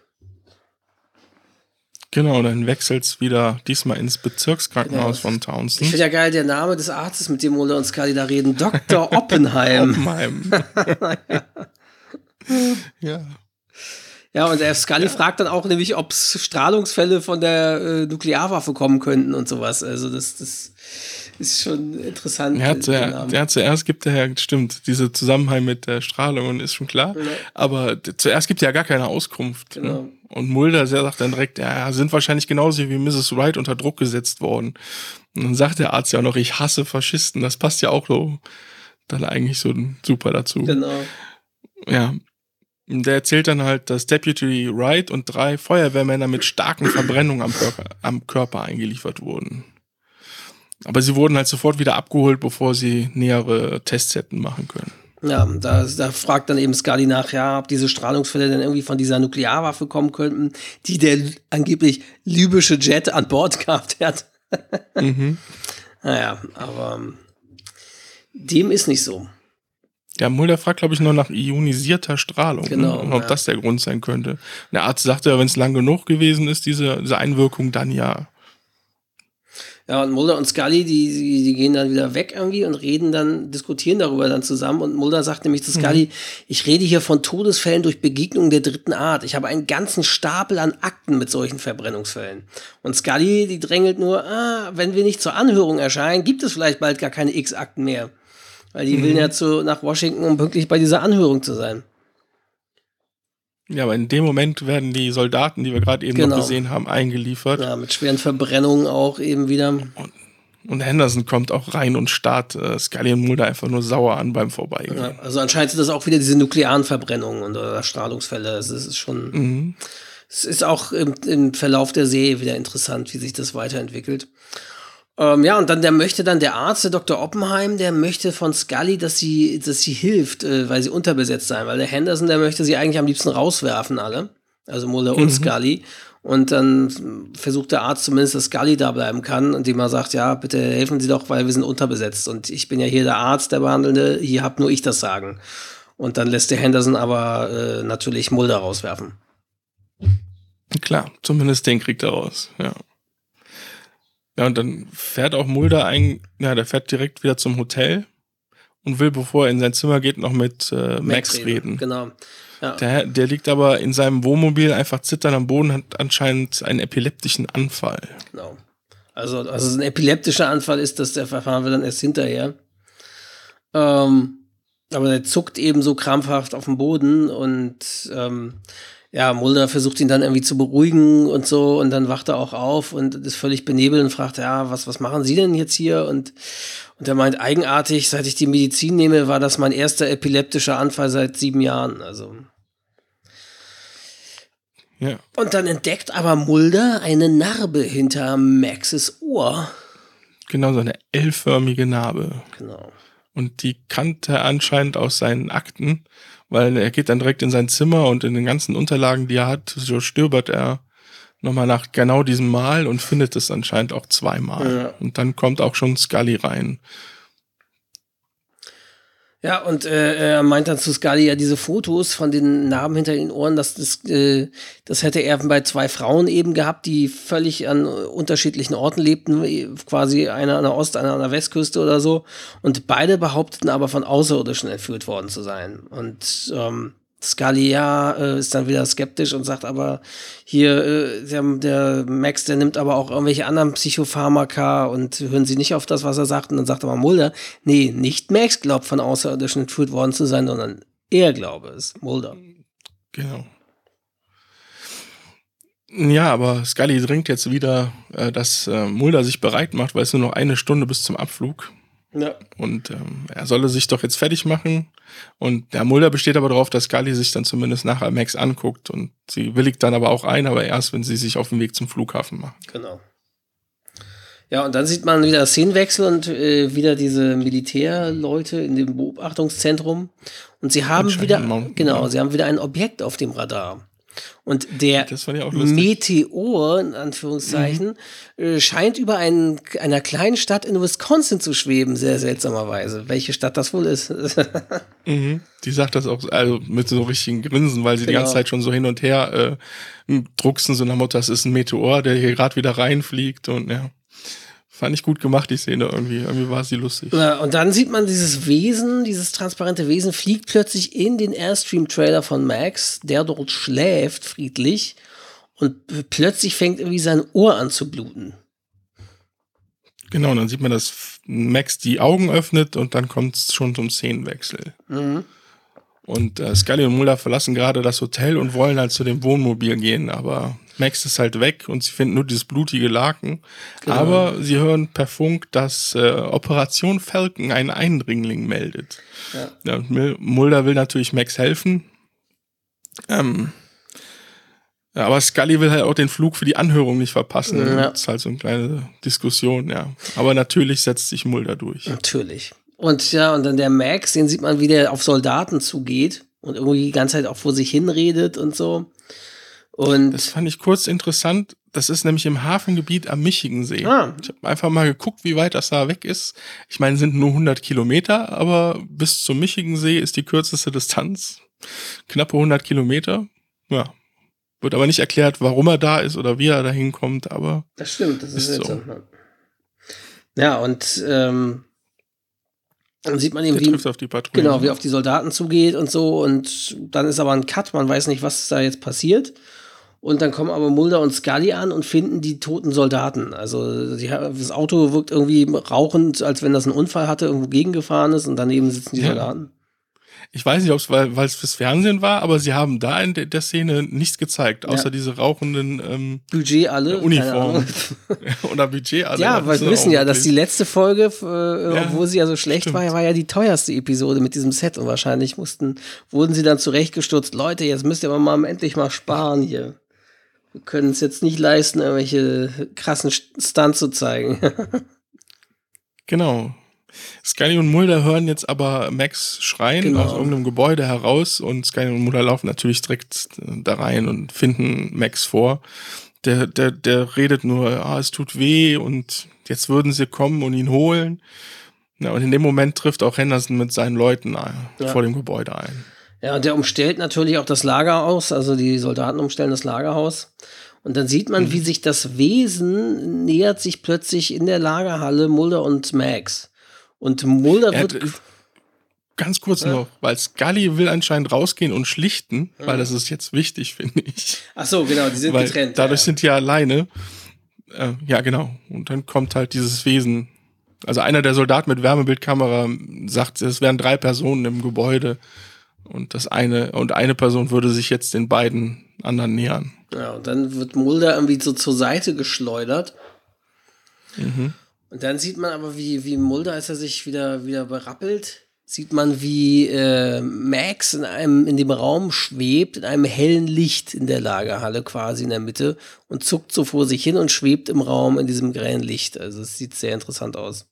Genau, dann wechselt's wieder diesmal ins Bezirkskrankenhaus von Ich Townsend. finde ja geil, der Name des Arztes, mit dem Mulder und Scully da reden, Dr. Oppenheim. Oppenheim. ja. Ja, und der Scully fragt dann auch nämlich, ob es Strahlungsfälle von der äh, Nuklearwaffe kommen könnten und sowas. Also das, das ist schon interessant. Er hat, der der hat zuerst gibt er ja, stimmt, diese Zusammenhang mit der Strahlung und ist schon klar. Ja. Aber zuerst gibt er ja gar keine Auskunft. Genau. Ne? Und Mulder der sagt dann direkt, ja, sind wahrscheinlich genauso wie Mrs. Wright unter Druck gesetzt worden. Und dann sagt der Arzt ja auch noch, ich hasse Faschisten. Das passt ja auch so dann eigentlich so super dazu. Genau. Ja. Und Der erzählt dann halt, dass Deputy Wright und drei Feuerwehrmänner mit starken Verbrennungen am Körper, am Körper eingeliefert wurden. Aber sie wurden halt sofort wieder abgeholt, bevor sie nähere Tests hätten machen können. Ja, da, da fragt dann eben Scully nach, ja, ob diese Strahlungsfälle denn irgendwie von dieser Nuklearwaffe kommen könnten, die der angeblich libysche Jet an Bord gehabt hat. Mhm. Naja, aber ähm, dem ist nicht so. Ja, Mulder fragt, glaube ich, noch nach ionisierter Strahlung. Genau, Ne? Und ob ja. das der Grund sein könnte. Der Arzt sagte ja, wenn es lang genug gewesen ist, diese, diese Einwirkung, dann ja. Ja, und Mulder und Scully, die, die, die gehen dann wieder weg irgendwie und reden dann, diskutieren darüber dann zusammen. Und Mulder sagt nämlich zu Scully, mhm. ich rede hier von Todesfällen durch Begegnungen der dritten Art. Ich habe einen ganzen Stapel an Akten mit solchen Verbrennungsfällen. Und Scully, die drängelt nur, ah, wenn wir nicht zur Anhörung erscheinen, gibt es vielleicht bald gar keine X-Akten mehr. Weil die mhm. will ja zu, nach Washington, um pünktlich bei dieser Anhörung zu sein. Ja, aber in dem Moment werden die Soldaten, die wir gerade eben genau. noch gesehen haben, eingeliefert. Ja, mit schweren Verbrennungen auch eben wieder. Und, und Henderson kommt auch rein und starrt äh, Scully und Mulder einfach nur sauer an beim Vorbeigehen. Ja, also anscheinend sind das auch wieder diese nuklearen Verbrennungen und oder Strahlungsfälle. Es ist schon. Mhm. Es ist auch im, im Verlauf der Serie wieder interessant, wie sich das weiterentwickelt. Ähm, ja, und dann der möchte dann der Arzt, der Dr. Oppenheim, der möchte von Scully, dass sie, dass sie hilft, äh, weil sie unterbesetzt sein, weil der Henderson, der möchte sie eigentlich am liebsten rauswerfen, alle. Also Mulder mhm. und Scully. Und dann versucht der Arzt zumindest, dass Scully da bleiben kann, indem er sagt, ja, bitte helfen Sie doch, weil wir sind unterbesetzt. Und ich bin ja hier der Arzt, der Behandelnde, hier habt nur ich das Sagen. Und dann lässt der Henderson aber äh, natürlich Mulder rauswerfen. Klar, zumindest den kriegt er raus, ja. Ja, und dann fährt auch Mulder ein, ja, der fährt direkt wieder zum Hotel und will, bevor er in sein Zimmer geht, noch mit äh, Max, Max reden. Genau. Ja. Der, der liegt aber in seinem Wohnmobil einfach zittern am Boden, hat anscheinend einen epileptischen Anfall. Genau. Also, also ein epileptischer Anfall ist, das, der verfahren wir dann erst hinterher. Ähm, aber der zuckt eben so krampfhaft auf dem Boden und ähm, ja, Mulder versucht ihn dann irgendwie zu beruhigen und so und dann wacht er auch auf und ist völlig benebelt und fragt, ja, was, was machen Sie denn jetzt hier? Und, und er meint, eigenartig, seit ich die Medizin nehme, war das mein erster epileptischer Anfall seit sieben Jahren. Also. Ja. Und dann entdeckt aber Mulder eine Narbe hinter Maxes Ohr. Genau, so eine L-förmige Narbe. Genau. Und die kannte er anscheinend aus seinen Akten weil er geht dann direkt in sein Zimmer und in den ganzen Unterlagen, die er hat, so stöbert er nochmal nach genau diesem Mal und findet es anscheinend auch zweimal. Ja. Und dann kommt auch schon Scully rein. Ja, und äh, er meint dann zu Scully ja diese Fotos von den Narben hinter den Ohren, dass das, äh, das hätte er bei zwei Frauen eben gehabt, die völlig an unterschiedlichen Orten lebten, quasi einer an der Ost-, einer an der Westküste oder so. Und beide behaupteten aber von Außerirdischen entführt worden zu sein. Und ähm, Scalia äh, ist dann wieder skeptisch und sagt aber, hier, äh, der, der Max, der nimmt aber auch irgendwelche anderen Psychopharmaka und hören Sie nicht auf das, was er sagt. Und dann sagt aber Mulder, nee, nicht Max glaubt von Außerirdischen entführt worden zu sein, sondern er glaube es, Mulder. Genau. Ja, aber Scully dringt jetzt wieder, äh, dass äh, Mulder sich bereit macht, weil es nur noch eine Stunde bis zum Abflug. Ja. Und ähm, er solle sich doch jetzt fertig machen. Und der Mulder besteht aber darauf, dass Scully sich dann zumindest nachher Max anguckt. Und sie willigt dann aber auch ein, aber erst, wenn sie sich auf den Weg zum Flughafen machen. Genau. Ja, und dann sieht man wieder Szenenwechsel und äh, wieder diese Militärleute in dem Beobachtungszentrum. Und sie haben wieder, genau, sie haben wieder ein Objekt auf dem Radar. Und der Meteor, in Anführungszeichen, mhm. Scheint über einen, einer kleinen Stadt in Wisconsin zu schweben, sehr seltsamerweise. Welche Stadt das wohl ist. mhm. Die sagt das auch also mit so richtigen Grinsen, weil sie genau. die ganze Zeit schon so hin und her äh, drucksen, so nach Motto, das ist ein Meteor, der hier gerade wieder reinfliegt und ja. Fand ich gut gemacht, die Szene irgendwie. Irgendwie war sie lustig. Ja, und dann sieht man dieses Wesen, dieses transparente Wesen, fliegt plötzlich in den Airstream-Trailer von Max, der dort schläft, friedlich. Und plötzlich fängt irgendwie sein Ohr an zu bluten. Genau, und dann sieht man, dass Max die Augen öffnet und dann kommt es schon zum Szenenwechsel. Mhm. Und äh, Scully und Mulder verlassen gerade das Hotel und wollen halt zu dem Wohnmobil gehen, aber Max ist halt weg und sie finden nur dieses blutige Laken. Genau. Aber sie hören per Funk, dass äh, Operation Falcon einen Eindringling meldet. Ja. ja Mulder will natürlich Max helfen. Ähm, aber Scully will halt auch den Flug für die Anhörung nicht verpassen. Ja. Das ist halt so eine kleine Diskussion, ja. Aber natürlich setzt sich Mulder durch. Natürlich. Und ja, und dann der Max, den sieht man, wie der auf Soldaten zugeht und irgendwie die ganze Zeit auch vor sich hinredet und so. Und das fand ich kurz interessant. Das ist nämlich im Hafengebiet am Michigansee. Ah. Ich habe einfach mal geguckt, wie weit das da weg ist. Ich meine, sind nur 100 Kilometer, aber bis zum Michigansee ist die kürzeste Distanz. Knappe 100 Kilometer. Ja. Wird aber nicht erklärt, warum er da ist oder wie er da hinkommt, aber. Das stimmt, das ist, ist so. Ja, und ähm, dann sieht man eben, wie, auf genau, wie auf die Soldaten zugeht und so. Und dann ist aber ein Cut, man weiß nicht, was da jetzt passiert. Und dann kommen aber Mulder und Scully an und finden die toten Soldaten. Also die, das Auto wirkt irgendwie rauchend, als wenn das einen Unfall hatte, irgendwo gegengefahren ist und daneben sitzen die Ja. Soldaten. Ich weiß nicht, ob es weil es fürs Fernsehen war, aber sie haben da in der, Szene nichts gezeigt, außer Ja. diese rauchenden ähm, Budget alle. Ja, Uniform. keine Ahnung. oder Budget. Also Ja, weil wir wissen ja, dass die letzte Folge, äh, Ja, obwohl sie ja so schlecht stimmt. war, war ja die teuerste Episode mit diesem Set und wahrscheinlich mussten, wurden sie dann zurechtgestutzt. Leute, jetzt müsst ihr aber mal endlich mal sparen hier. Wir können es jetzt nicht leisten, irgendwelche krassen Stunts zu zeigen. Genau. Scully und Mulder hören jetzt aber Max schreien Genau. aus irgendeinem Gebäude heraus und Scully und Mulder laufen natürlich direkt äh, da rein und finden Max vor. Der, der, der redet nur, ah, es tut weh und jetzt würden sie kommen und ihn holen. Ja, und in dem Moment trifft auch Henderson mit seinen Leuten äh, Ja. vor dem Gebäude ein. Ja, und der umstellt natürlich auch das Lager aus, also die Soldaten umstellen das Lagerhaus. Und dann sieht man, wie sich das Wesen nähert sich plötzlich in der Lagerhalle Mulder und Max. Und Mulder Er wird. äh, ganz kurz noch, weil Scully will anscheinend rausgehen und schlichten, weil das ist jetzt wichtig, finde ich. Ach so, genau, die sind weil getrennt. dadurch ja. sind die alleine. Äh, ja, genau. Und dann kommt halt dieses Wesen. Also einer der Soldaten mit Wärmebildkamera sagt, es wären drei Personen im Gebäude und das eine und eine Person würde sich jetzt den beiden anderen nähern. Ja, und dann wird Mulder irgendwie so zur Seite geschleudert. Mhm. Und dann sieht man aber, wie, wie Mulder, als er sich wieder, wieder berappelt, sieht man, wie äh, Max in einem, in dem Raum schwebt, in einem hellen Licht in der Lagerhalle quasi in der Mitte und zuckt so vor sich hin und schwebt im Raum in diesem grellen Licht. Also es sieht sehr interessant aus.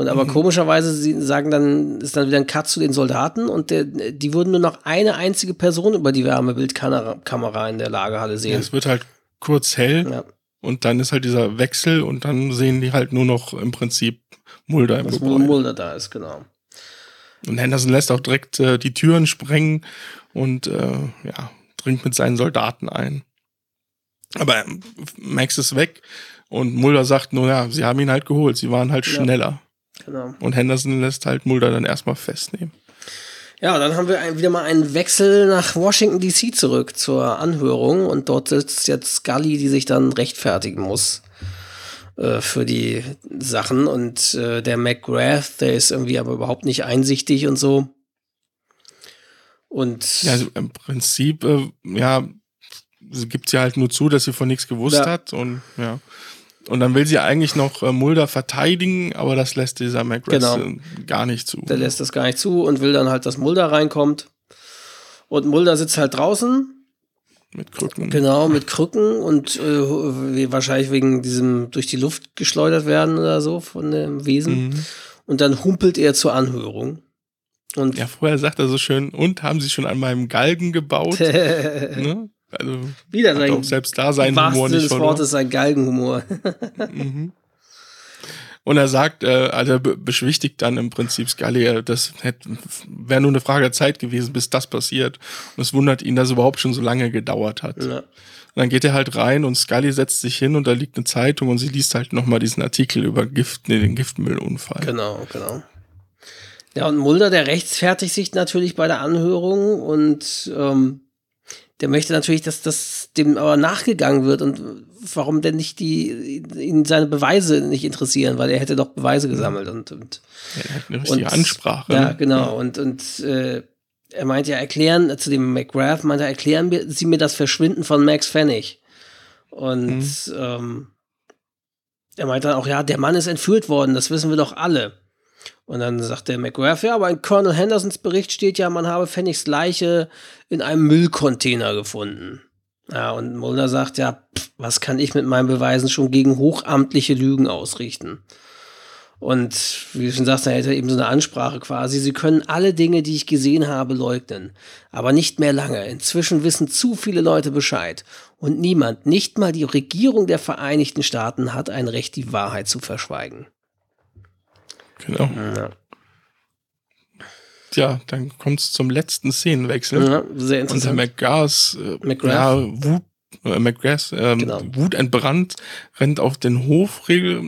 Und aber komischerweise sie sagen dann, ist dann wieder ein Cut zu den Soldaten und der, die würden nur noch eine einzige Person über die Wärmebildkamera Kamera in der Lagerhalle Ja, sehen. es wird halt kurz hell Ja. und dann ist halt dieser Wechsel und dann sehen die halt nur noch im Prinzip Mulder im dass Gebäude. Mulder da ist, genau. Und Henderson lässt auch direkt äh, die Türen sprengen und äh, ja, dringt mit seinen Soldaten ein. Aber ähm, Max ist weg und Mulder sagt nur, ja, sie haben ihn halt geholt, sie waren halt Ja. schneller. Genau. Und Henderson lässt halt Mulder dann erstmal festnehmen. Ja, dann haben wir ein, wieder mal einen Wechsel nach Washington DC zurück zur Anhörung und dort sitzt jetzt Scully, die sich dann rechtfertigen muss äh, für die Sachen und äh, der McGrath, der ist irgendwie aber überhaupt nicht einsichtig und so. Und Ja, also im Prinzip, äh, ja, gibt sie halt nur zu, dass sie von nichts gewusst Ja. hat und ja. Und dann will sie eigentlich noch äh, Mulder verteidigen, aber das lässt dieser McGrath Genau. äh, gar nicht zu. der lässt das gar nicht zu und will dann halt, dass Mulder reinkommt. Und Mulder sitzt halt draußen mit Krücken. Genau, mit Krücken und äh, wahrscheinlich wegen diesem durch die Luft geschleudert werden oder so von dem Wesen. Mhm. Und dann humpelt er zur Anhörung. Und Ja, vorher sagt er so schön, und haben sie schon an meinem Galgen gebaut? ne? Also wieder sein auch selbst da wahrsten Humor nicht des verloren. Wortes sein Galgenhumor. Mhm. Und er sagt, äh, also er be- beschwichtigt dann im Prinzip Scully, äh, das wäre nur eine Frage der Zeit gewesen, bis das passiert. Und es wundert ihn, dass es überhaupt schon so lange gedauert hat. ja. Und dann geht er halt rein und Scully setzt sich hin und da liegt eine Zeitung und sie liest halt nochmal diesen Artikel über Gift, nee, den Giftmüllunfall. Genau, genau. Ja, und Mulder, der rechtfertigt sich natürlich bei der Anhörung und ähm, der möchte natürlich, dass das dem aber nachgegangen wird und warum denn nicht die ihn seine Beweise nicht interessieren, weil er hätte doch Beweise gesammelt und, und Er hat eine richtige Und- Ansprache. Ja, ne? genau. Und, und äh, er meint ja, erklären, zu dem McGrath meinte er, erklären Sie mir das Verschwinden von Max Pfennig. Und ähm, er meint dann auch, ja, der Mann ist entführt worden, das wissen wir doch alle. Und dann sagt der McGrath, ja, aber in Colonel Hendersons Bericht steht ja, man habe Pfennigs Leiche in einem Müllcontainer gefunden. Ja, und Mulder sagt, ja, pff, was kann ich mit meinen Beweisen schon gegen hochamtliche Lügen ausrichten? Und wie du schon sagst, er hätte eben so eine Ansprache quasi. Sie können alle Dinge, die ich gesehen habe, leugnen. Aber nicht mehr lange. Inzwischen wissen zu viele Leute Bescheid. Und niemand, nicht mal die Regierung der Vereinigten Staaten, hat ein Recht, die Wahrheit zu verschweigen. Genau. Ja, Ja, dann kommt es zum letzten Szenenwechsel. ja sehr Und der interessant. McGrath, äh, McGrath. ja, Wut, äh, McGrath, ähm, Genau. wutentbrannt, rennt auf den Hof regel,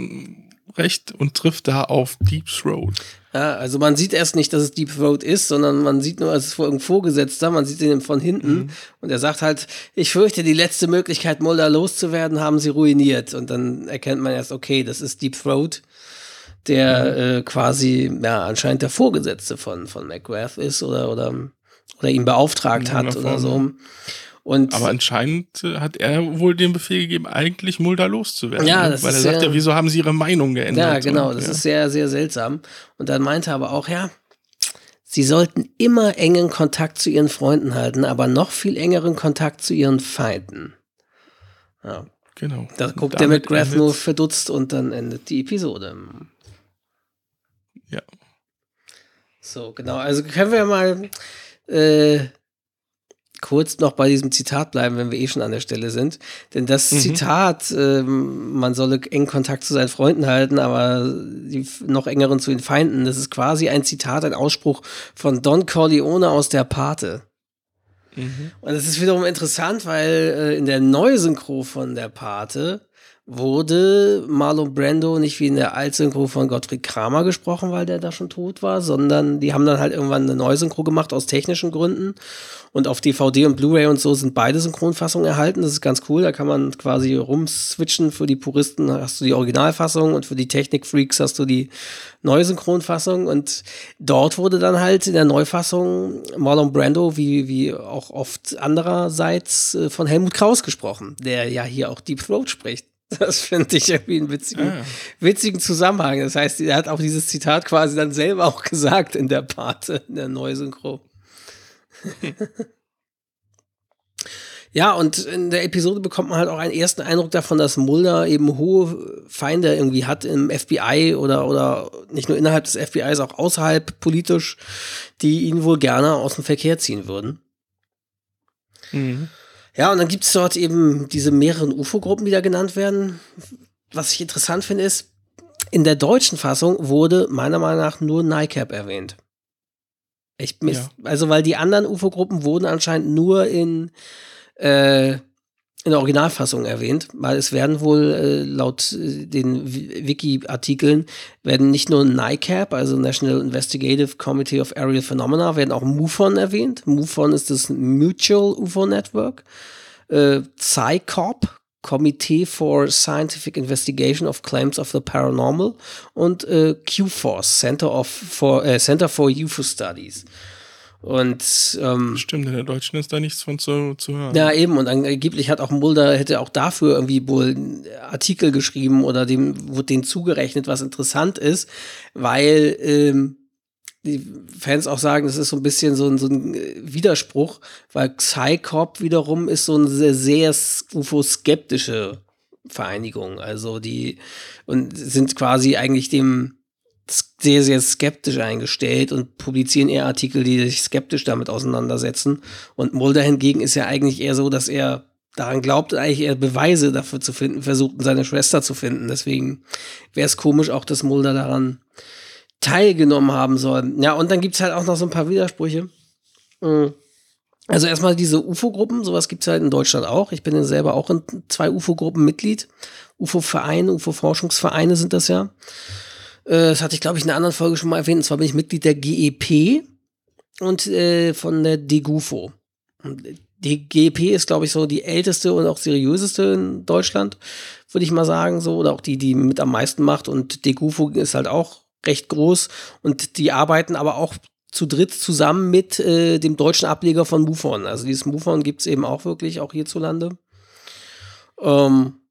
recht und trifft da auf Deep Throat. Ja, also man sieht erst nicht, dass es Deep Throat ist, sondern man sieht nur, es ist ein Vorgesetzter, man sieht ihn von hinten mhm. und er sagt halt, ich fürchte, die letzte Möglichkeit, Mulder loszuwerden, haben sie ruiniert. Und dann erkennt man erst, okay, das ist Deep Throat, der mhm. äh, quasi, ja, anscheinend der Vorgesetzte von, von McGrath ist oder, oder, oder ihn beauftragt hat oder so. Und Aber anscheinend äh, hat er wohl den Befehl gegeben, eigentlich Mulder loszuwerden. Ja, ne? das Weil er sagt ja, wieso haben sie ihre Meinung geändert? Ja, genau, und, das ja. ist sehr, sehr seltsam. Und dann meinte er aber auch, ja, sie sollten immer engen Kontakt zu ihren Freunden halten, aber noch viel engeren Kontakt zu ihren Feinden. Ja. Genau. Da guckt der McGrath nur verdutzt und dann endet die Episode. Ja. So, genau. Also können wir mal äh, kurz noch bei diesem Zitat bleiben, wenn wir eh schon an der Stelle sind. Denn das mhm. Zitat, äh, man solle engen Kontakt zu seinen Freunden halten, aber die noch engeren zu den Feinden, das ist quasi ein Zitat, ein Ausspruch von Don Corleone aus der Pate. Mhm. Und das ist wiederum interessant, weil äh, in der Neusynchro von der Pate wurde Marlon Brando nicht wie in der Altsynchro von Gottfried Kramer gesprochen, weil der da schon tot war, sondern die haben dann halt irgendwann eine Neusynchro gemacht aus technischen Gründen. Und auf DVD und Blu-ray und so sind beide Synchronfassungen erhalten. Das ist ganz cool. Da kann man quasi rumswitchen. Für die Puristen hast du die Originalfassung und für die Technikfreaks hast du die neue Synchronfassung. Und dort wurde dann halt in der Neufassung Marlon Brando, wie, wie auch oft andererseits, äh, von Helmut Kraus gesprochen, der ja hier auch Deep Throat spricht. Das finde ich irgendwie einen witzigen, ah. witzigen Zusammenhang. Das heißt, er hat auch dieses Zitat quasi dann selber auch gesagt in der Pate, in der Neusynchro. ja, und in der Episode bekommt man halt auch einen ersten Eindruck davon, dass Mulder eben hohe Feinde irgendwie hat im FBI oder, oder nicht nur innerhalb des FBIs, auch außerhalb politisch, die ihn wohl gerne aus dem Verkehr ziehen würden. Mhm. Ja, und dann gibt es dort eben diese mehreren UFO-Gruppen, die da genannt werden. Was ich interessant finde, ist, in der deutschen Fassung wurde meiner Meinung nach nur NICAP erwähnt. Ich, ja. Also, weil die anderen UFO-Gruppen wurden anscheinend nur in, äh, in der Originalfassung erwähnt, weil es werden wohl äh, laut äh, den Wiki-Artikeln werden nicht nur NICAP, also National Investigative Committee of Aerial Phenomena, werden auch MUFON erwähnt. MUFON ist das Mutual UFO Network. Äh, CICOP, Committee for Scientific Investigation of Claims of the Paranormal und äh, QFORCE, Center, of, for, äh, Center for UFO Studies. Und ähm, stimmt, in der Deutschen ist da nichts von zu, zu hören. Ja, eben, und angeblich hat auch Mulder, hätte auch dafür irgendwie wohl Artikel geschrieben oder dem wurde denen zugerechnet, was interessant ist, weil ähm, die Fans auch sagen, das ist so ein bisschen so ein, so ein Widerspruch, weil Psycop wiederum ist so eine sehr, sehr UFO-skeptische Vereinigung. Also die und sind quasi eigentlich dem sehr, sehr skeptisch eingestellt und publizieren eher Artikel, die sich skeptisch damit auseinandersetzen. Und Mulder hingegen ist ja eigentlich eher so, dass er daran glaubt, eigentlich eher Beweise dafür zu finden, versucht, seine Schwester zu finden. Deswegen wäre es komisch auch, dass Mulder daran teilgenommen haben soll. Ja, und dann gibt es halt auch noch so ein paar Widersprüche. Mhm. Also erstmal diese UFO-Gruppen, sowas gibt es halt in Deutschland auch. Ich bin ja selber auch in zwei UFO-Gruppen Mitglied. UFO-Vereine, UFO-Forschungsvereine sind das ja. Äh, das hatte ich, glaube ich, in einer anderen Folge schon mal erwähnt. Und zwar bin ich Mitglied der GEP und äh, von der DEGUFO. Die GEP ist, glaube ich, so die älteste und auch seriöseste in Deutschland, würde ich mal sagen, so, oder auch die, die mit am meisten macht. Und DEGUFO ist halt auch recht groß und die arbeiten aber auch zu dritt zusammen mit äh, dem deutschen Ableger von MUFON. Also dieses MUFON gibt es eben auch wirklich, auch hierzulande. Ähm,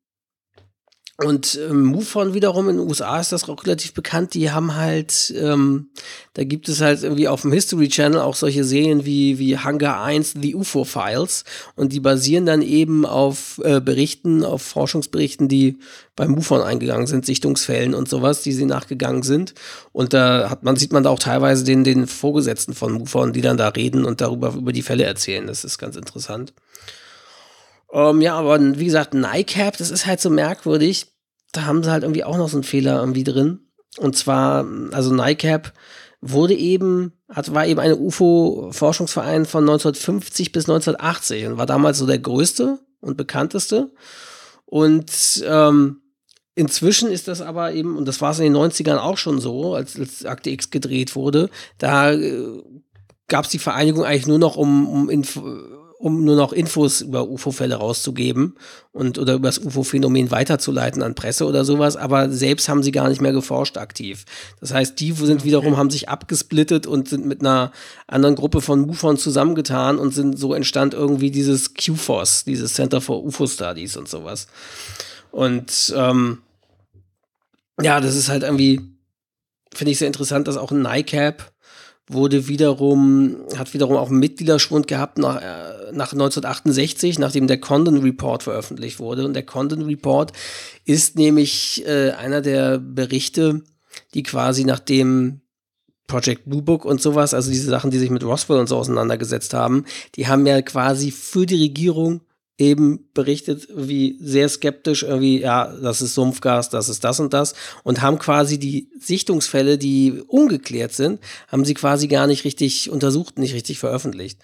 und ähm, MUFON wiederum in den USA ist das auch relativ bekannt. Die haben halt, ähm, da gibt es halt irgendwie auf dem History Channel auch solche Serien wie, wie Hunger 1, The UFO Files. Und die basieren dann eben auf äh, Berichten, auf Forschungsberichten, die beim MUFON eingegangen sind, Sichtungsfällen und sowas, die sie nachgegangen sind. Und da hat man, sieht man da auch teilweise den, den Vorgesetzten von MUFON, die dann da reden und darüber, über die Fälle erzählen. Das ist ganz interessant. Ähm, ja, aber wie gesagt, NICAP, das ist halt so merkwürdig. Da haben sie halt irgendwie auch noch so einen Fehler irgendwie drin. Und zwar, also NICAP wurde eben, hat, war eben ein UFO-Forschungsverein von 1950 bis 1980 und war damals so der größte und bekannteste. Und ähm, Inzwischen ist das aber eben, und das war es in den 90ern auch schon so, als, als Akte X gedreht wurde, da äh, gab es die Vereinigung eigentlich nur noch, um, um, um nur noch Infos über UFO-Fälle rauszugeben und oder über das UFO-Phänomen weiterzuleiten an Presse oder sowas, aber selbst haben sie gar nicht mehr geforscht aktiv. Das heißt, die sind wiederum, haben sich abgesplittet und sind mit einer anderen Gruppe von MUFON zusammengetan und sind so entstand irgendwie dieses QFOS, dieses Center for UFO Studies und sowas. Und ähm, ja, das ist halt irgendwie, finde ich sehr interessant, dass auch ein NICAP wurde wiederum, hat wiederum auch einen Mitgliederschwund gehabt nach, äh, nach 1968, nachdem der Condon Report veröffentlicht wurde. Und der Condon Report ist nämlich äh, einer der Berichte, die quasi nachdem Project Blue Book und sowas, also diese Sachen, die sich mit Roswell und so auseinandergesetzt haben, die haben ja quasi für die Regierung eben berichtet, wie sehr skeptisch irgendwie, ja, das ist Sumpfgas, das ist das und das und haben quasi die Sichtungsfälle, die ungeklärt sind, haben sie quasi gar nicht richtig untersucht, nicht richtig veröffentlicht.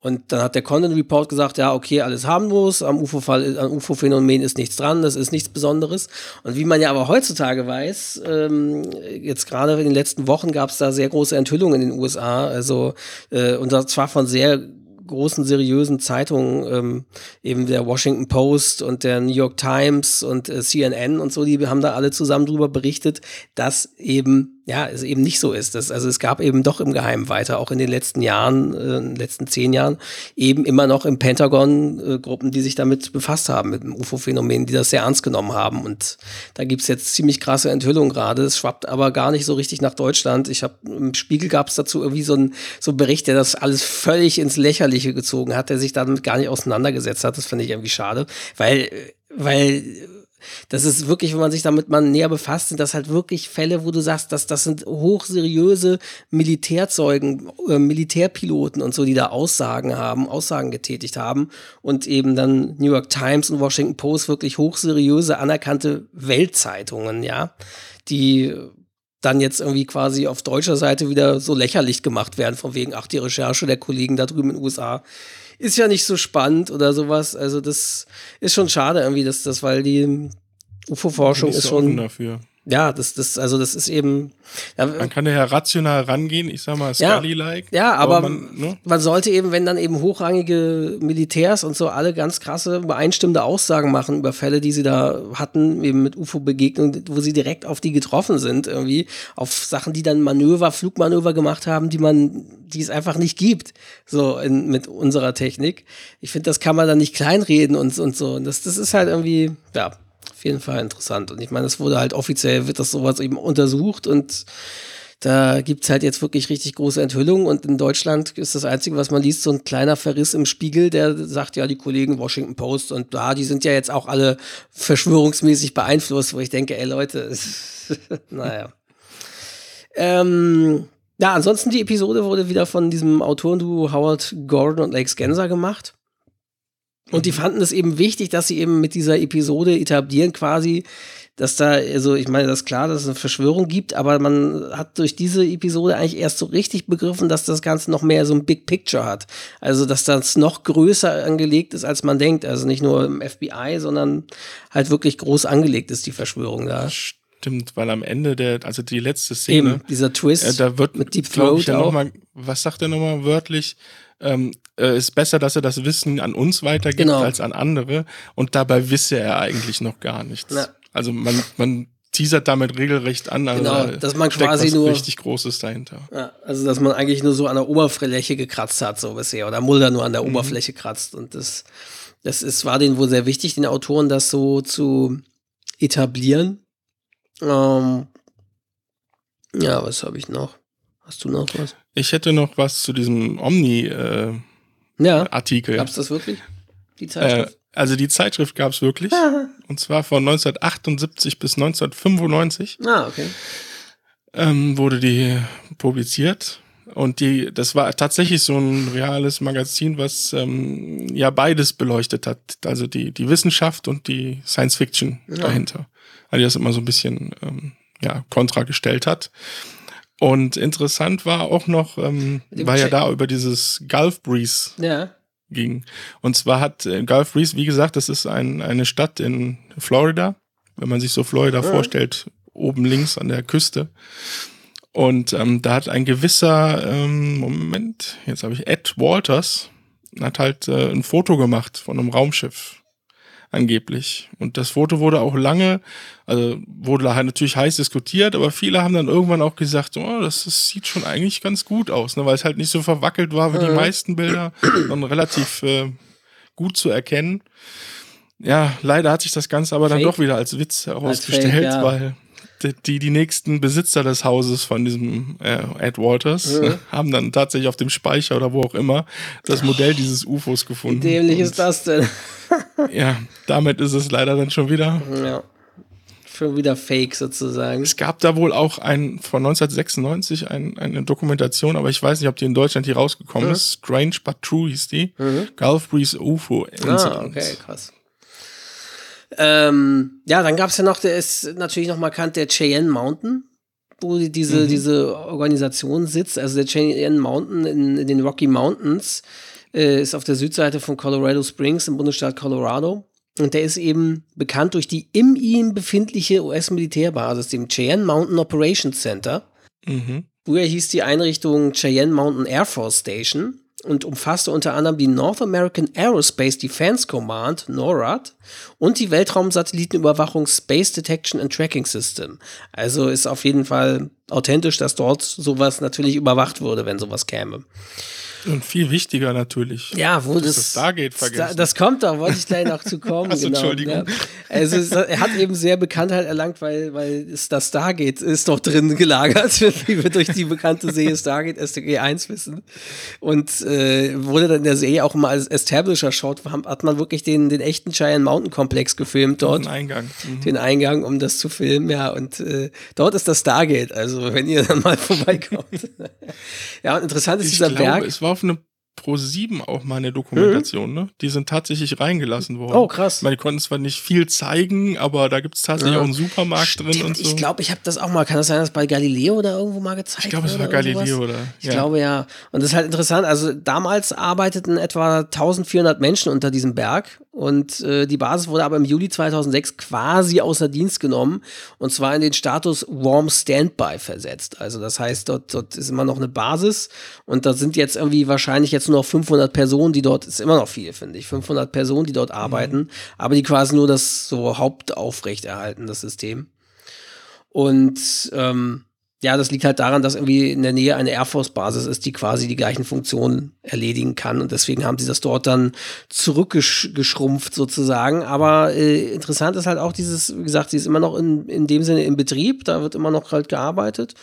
Und dann hat der Content Report gesagt, ja, okay, alles harmlos, am UFO-Fall, am UFO-Phänomen ist nichts dran, das ist nichts Besonderes. Und wie man ja aber heutzutage weiß, ähm, jetzt gerade in den letzten Wochen gab es da sehr große Enthüllungen in den USA, also äh, und zwar von sehr großen seriösen Zeitungen, ähm, eben der Washington Post und der New York Times und äh, CNN und so, die haben da alle zusammen drüber berichtet, dass eben ja, es eben nicht so ist. Das, also es gab eben doch im Geheimen weiter, auch in den letzten Jahren, äh, in den letzten zehn Jahren, eben immer noch im Pentagon äh, Gruppen, die sich damit befasst haben, mit dem UFO-Phänomen, die das sehr ernst genommen haben. Und da gibt's jetzt ziemlich krasse Enthüllungen gerade. Es schwappt aber gar nicht so richtig nach Deutschland. Ich habe im Spiegel gab es dazu irgendwie so einen so einen Bericht, der das alles völlig ins Lächerliche gezogen hat, der sich damit gar nicht auseinandergesetzt hat. Das finde ich irgendwie schade, weil weil das ist wirklich, wenn man sich damit mal näher befasst, sind das halt wirklich Fälle, wo du sagst, dass das sind hochseriöse Militärzeugen, äh, Militärpiloten und so, die da Aussagen haben, Aussagen getätigt haben und eben dann New York Times und Washington Post wirklich hochseriöse, anerkannte Weltzeitungen, ja, die dann jetzt irgendwie quasi auf deutscher Seite wieder so lächerlich gemacht werden, von wegen, ach, die Recherche der Kollegen da drüben in den USA ist ja nicht so spannend oder sowas. Also das ist schon schade irgendwie, dass das, weil die UFO-Forschung ist schon. Dafür. Ja, das, das, also das ist eben. Ja, man kann ja rational rangehen, ich sag mal, Scully-like. Ja, ja, aber, aber man, ne? man, sollte eben, wenn dann eben hochrangige Militärs und so alle ganz krasse, übereinstimmende Aussagen machen über Fälle, die sie da hatten, eben mit UFO-Begegnungen, wo sie direkt auf die getroffen sind, irgendwie, auf Sachen, die dann Manöver, Flugmanöver gemacht haben, die man, die es einfach nicht gibt, so in, mit unserer Technik. Ich finde, das kann man dann nicht kleinreden und, und so. Und das, das ist halt irgendwie, ja, auf jeden Fall interessant. Und ich meine, es wurde halt offiziell, wird das sowas eben untersucht und da gibt es halt jetzt wirklich richtig große Enthüllungen und in Deutschland ist das Einzige, was man liest, so ein kleiner Verriss im Spiegel, der sagt ja, die Kollegen Washington Post und da, die sind ja jetzt auch alle verschwörungsmäßig beeinflusst, wo ich denke, ey Leute, naja. ähm, ja, ansonsten die Episode wurde wieder von diesem Autorenduo Howard Gordon und Lake Scanser gemacht. Und die fanden es eben wichtig, dass sie eben mit dieser Episode etablieren quasi, dass da, also ich meine, das ist klar, dass es eine Verschwörung gibt, aber man hat durch diese Episode eigentlich erst so richtig begriffen, dass das Ganze noch mehr so ein Big Picture hat. Also, dass das noch größer angelegt ist, als man denkt. Also nicht nur im FBI, sondern halt wirklich groß angelegt ist, die Verschwörung da. Stimmt, weil am Ende der, also die letzte Szene. Eben, dieser Twist äh, da wird, mit Deep Throat ja auch. Noch mal, was sagt er nochmal wörtlich? ähm, äh, ist besser, dass er das Wissen an uns weitergibt genau. als an andere. Und dabei wisse er eigentlich noch gar nichts. Ja. Also man, man teasert damit regelrecht an. Also genau, dass man quasi nur richtig Großes dahinter. Ja, also dass man eigentlich nur so an der Oberfläche gekratzt hat so bisher oder Mulder nur an der mhm. Oberfläche kratzt und das das ist war denen wohl sehr wichtig den Autoren das so zu etablieren. Ähm, ja, was habe ich noch? Hast du noch was? Ich hätte noch was zu diesem Omni-Artikel. Äh, ja. Gab es das wirklich? Die Zeitschrift? Äh, also die Zeitschrift gab es wirklich. und zwar von 1978 bis 1995. Ah, okay. Ähm, wurde die publiziert. Und die, das war tatsächlich so ein reales Magazin, was ähm, ja beides beleuchtet hat. Also die, die Wissenschaft und die Science Fiction ja. dahinter. Also die das immer so ein bisschen ähm, ja, kontra gestellt hat. Und interessant war auch noch, ähm, weil ja da über dieses Gulf Breeze ja. ging. Und zwar hat äh, Gulf Breeze, wie gesagt, das ist ein, eine Stadt in Florida. wenn man sich so Florida ja. vorstellt, oben links an der Küste. Und ähm, da hat ein gewisser, ähm, Moment, jetzt habe ich Ed Walters, hat halt äh, ein Foto gemacht von einem Raumschiff angeblich. Und das Foto wurde auch lange, also wurde halt natürlich heiß diskutiert, aber viele haben dann irgendwann auch gesagt, oh, das, das sieht schon eigentlich ganz gut aus, ne, weil es halt nicht so verwackelt war wie die meisten Bilder, sondern relativ äh, gut zu erkennen. Ja, leider hat sich das Ganze aber Fake? dann doch wieder als Witz herausgestellt, ja. weil die, die nächsten Besitzer des Hauses von diesem äh, Ed Waters mhm. haben dann tatsächlich auf dem Speicher oder wo auch immer das Modell dieses UFOs gefunden. Wie dämlich ist das denn? ja, damit ist es leider dann schon wieder. Ja. Schon wieder fake sozusagen. Es gab da wohl auch ein von 1996 ein, eine Dokumentation, aber ich weiß nicht, ob die in Deutschland hier rausgekommen mhm. ist. Strange but True hieß die. Mhm. Gulf Breeze UFO Incident. Ah, okay, krass. Ähm, ja, dann gab es ja noch, der ist natürlich noch markant, der Cheyenne Mountain, wo diese, mhm. diese Organisation sitzt. Also der Cheyenne Mountain in, in den Rocky Mountains äh, ist auf der Südseite von Colorado Springs im Bundesstaat Colorado. Und der ist eben bekannt durch die in ihm befindliche US-Militärbasis, dem Cheyenne Mountain Operations Center. Mhm. Früher hieß die Einrichtung Cheyenne Mountain Air Force Station und umfasste unter anderem die North American Aerospace Defense Command, NORAD, und die Weltraumsatellitenüberwachung Space Detection and Tracking System. Also ist auf jeden Fall authentisch, dass dort sowas natürlich überwacht würde, wenn sowas käme. Und viel wichtiger natürlich. Ja, wo das, das Stargate vergessen. Das kommt doch, wollte ich gleich noch zu kommen. also, genau. Entschuldigung. Ja. Also er hat eben sehr Bekanntheit erlangt, weil, weil es das Stargate ist doch drin gelagert, wie wir durch die bekannte Serie Stargate STG 1 wissen. Und äh, wurde dann in der Serie auch immer als Establisher-Shot, hat man wirklich den, den echten Giant Mountain Komplex gefilmt dort. Den Eingang. Mhm. Den Eingang, um das zu filmen, ja. Und äh, dort ist das Stargate, also wenn ihr dann mal vorbeikommt. ja, und interessant ist ich dieser glaube, Berg. Es war auf eine Pro7 auch mal eine Dokumentation, mhm. ne? Die sind tatsächlich reingelassen worden. Oh, krass. Man, die konnten zwar nicht viel zeigen, aber da gibt es tatsächlich ja. auch einen Supermarkt Stimmt, drin und so. Ich glaube, ich habe das auch mal. Kann das sein, dass bei Galileo da irgendwo mal gezeigt wurde? Ich glaube, es war Galileo, oder? Ich ja. glaube ja. Und das ist halt interessant. Also damals arbeiteten etwa 1400 Menschen unter diesem Berg und äh, die Basis wurde aber im Juli 2006 quasi außer Dienst genommen und zwar in den Status Warm Standby versetzt. Also das heißt, dort, dort ist immer noch eine Basis und da sind jetzt irgendwie wahrscheinlich jetzt nur noch 500 Personen, die dort, ist immer noch viel, finde ich, 500 Personen, die dort mhm. arbeiten, aber die quasi nur das so Hauptaufrechterhalten, das System. Und ähm, ja, das liegt halt daran, dass irgendwie in der Nähe eine Air Force Basis ist, die quasi die gleichen Funktionen erledigen kann. Und deswegen haben sie das dort dann zurückgeschrumpft sozusagen. Aber äh, interessant ist halt auch dieses, wie gesagt, sie ist immer noch in, in dem Sinne im Betrieb. Da wird immer noch halt gearbeitet.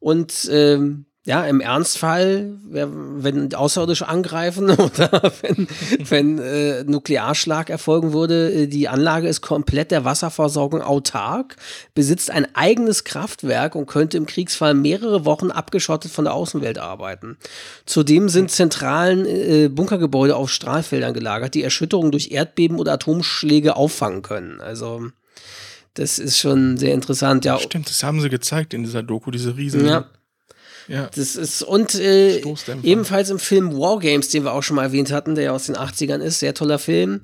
Und ähm, ja, im Ernstfall, wenn Außerirdische angreifen oder wenn, wenn äh, Nuklearschlag erfolgen würde, äh, die Anlage ist komplett der Wasserversorgung autark, besitzt ein eigenes Kraftwerk und könnte im Kriegsfall mehrere Wochen abgeschottet von der Außenwelt arbeiten. Zudem sind zentralen äh, Bunkergebäude auf Strahlfeldern gelagert, die Erschütterungen durch Erdbeben oder Atomschläge auffangen können. Also das ist schon sehr interessant. Ja, stimmt, das haben sie gezeigt in dieser Doku, diese riesen ja. Ja. Das ist, und äh, ebenfalls im Film Wargames, den wir auch schon mal erwähnt hatten, der ja aus den 80ern ist, sehr toller Film.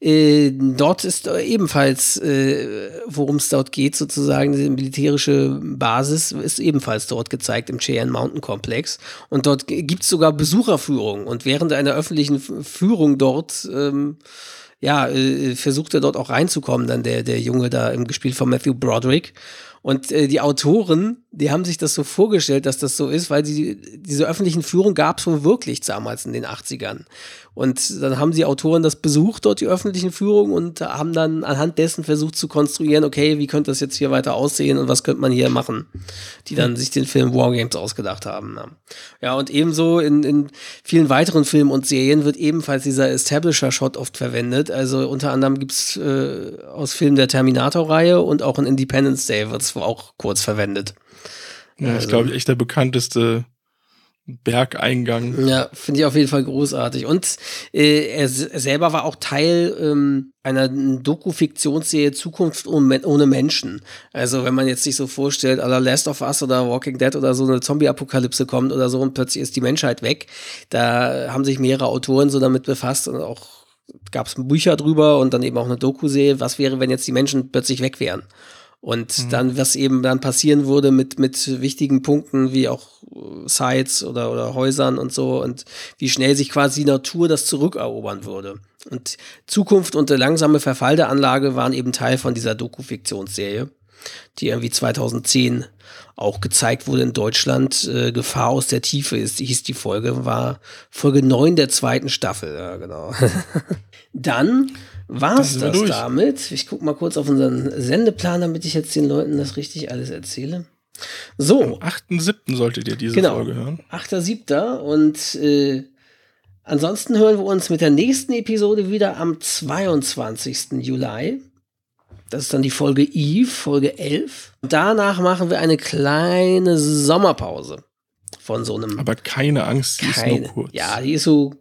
Äh, dort ist äh, ebenfalls, äh, worum es dort geht, sozusagen, die militärische Basis ist ebenfalls dort gezeigt im Cheyenne Mountain Komplex. Und dort gibt es sogar Besucherführungen. Und während einer öffentlichen Führung dort, ähm, ja, äh, versucht er dort auch reinzukommen, dann der, der Junge da im gespielt von Matthew Broderick. Und äh, die Autoren, die haben sich das so vorgestellt, dass das so ist, weil sie diese öffentlichen Führung gab es wohl wirklich damals in den 80ern. Und dann haben die Autoren das besucht, dort die öffentlichen Führungen, und haben dann anhand dessen versucht zu konstruieren, okay, wie könnte das jetzt hier weiter aussehen und was könnte man hier machen, die dann sich den Film Wargames ausgedacht haben. Ja, und ebenso in, in vielen weiteren Filmen und Serien wird ebenfalls dieser Establisher-Shot oft verwendet. Also unter anderem gibt's äh, aus Filmen der Terminator-Reihe und auch in Independence Day wird es auch kurz verwendet. Ja, also, ist, glaube ich, echt der bekannteste Bergeingang. Ja, finde ich auf jeden Fall großartig. Und äh, er, selber war auch Teil ähm, einer Doku-Fiktionsserie Zukunft ohne Menschen. Also wenn man jetzt sich so vorstellt, aller Last of Us oder Walking Dead oder so eine Zombie-Apokalypse kommt oder so und plötzlich ist die Menschheit weg, da haben sich mehrere Autoren so damit befasst und auch gab es Bücher drüber und dann eben auch eine Doku-Serie, was wäre, wenn jetzt die Menschen plötzlich weg wären. Und mhm. dann, was eben dann passieren würde mit, mit wichtigen Punkten wie auch äh, Sites oder, oder Häusern und so und wie schnell sich quasi die Natur das zurückerobern würde. Und Zukunft und der langsame Verfall der Anlage waren eben Teil von dieser Doku-Fiktionsserie, die irgendwie 2010 auch gezeigt wurde in Deutschland. Äh, Gefahr aus der Tiefe ist, hieß die Folge, war Folge 9 der zweiten Staffel, ja, genau. Dann war es das, das damit. Ich gucke mal kurz auf unseren Sendeplan, damit ich jetzt den Leuten das richtig alles erzähle. So. Am 8.7. solltet ihr diese genau, Folge hören. 8.7. Und äh, ansonsten hören wir uns mit der nächsten Episode wieder am 22. Juli. Das ist dann die Folge Eve, Folge 11. Danach machen wir eine kleine Sommerpause von so einem. Aber keine Angst, die keine, ist nur kurz. Ja, die ist so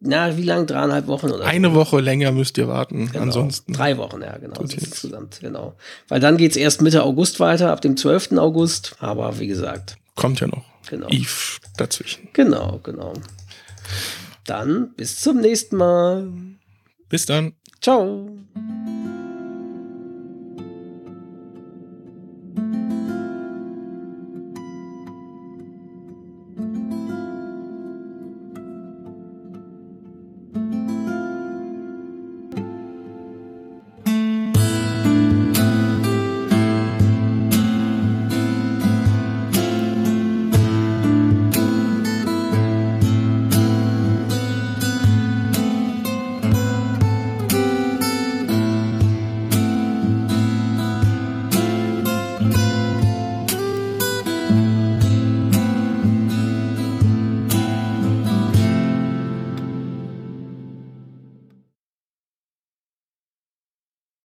na, wie lang? Dreieinhalb Wochen oder Eine so. Woche länger müsst ihr warten. Genau. Ansonsten. Drei Wochen, ja, genau. Insgesamt, genau. Weil dann geht es erst Mitte August weiter, ab dem 12. August. Aber wie gesagt. Kommt ja noch. Genau. Eve dazwischen. Genau, genau. Dann bis zum nächsten Mal. Bis dann. Ciao.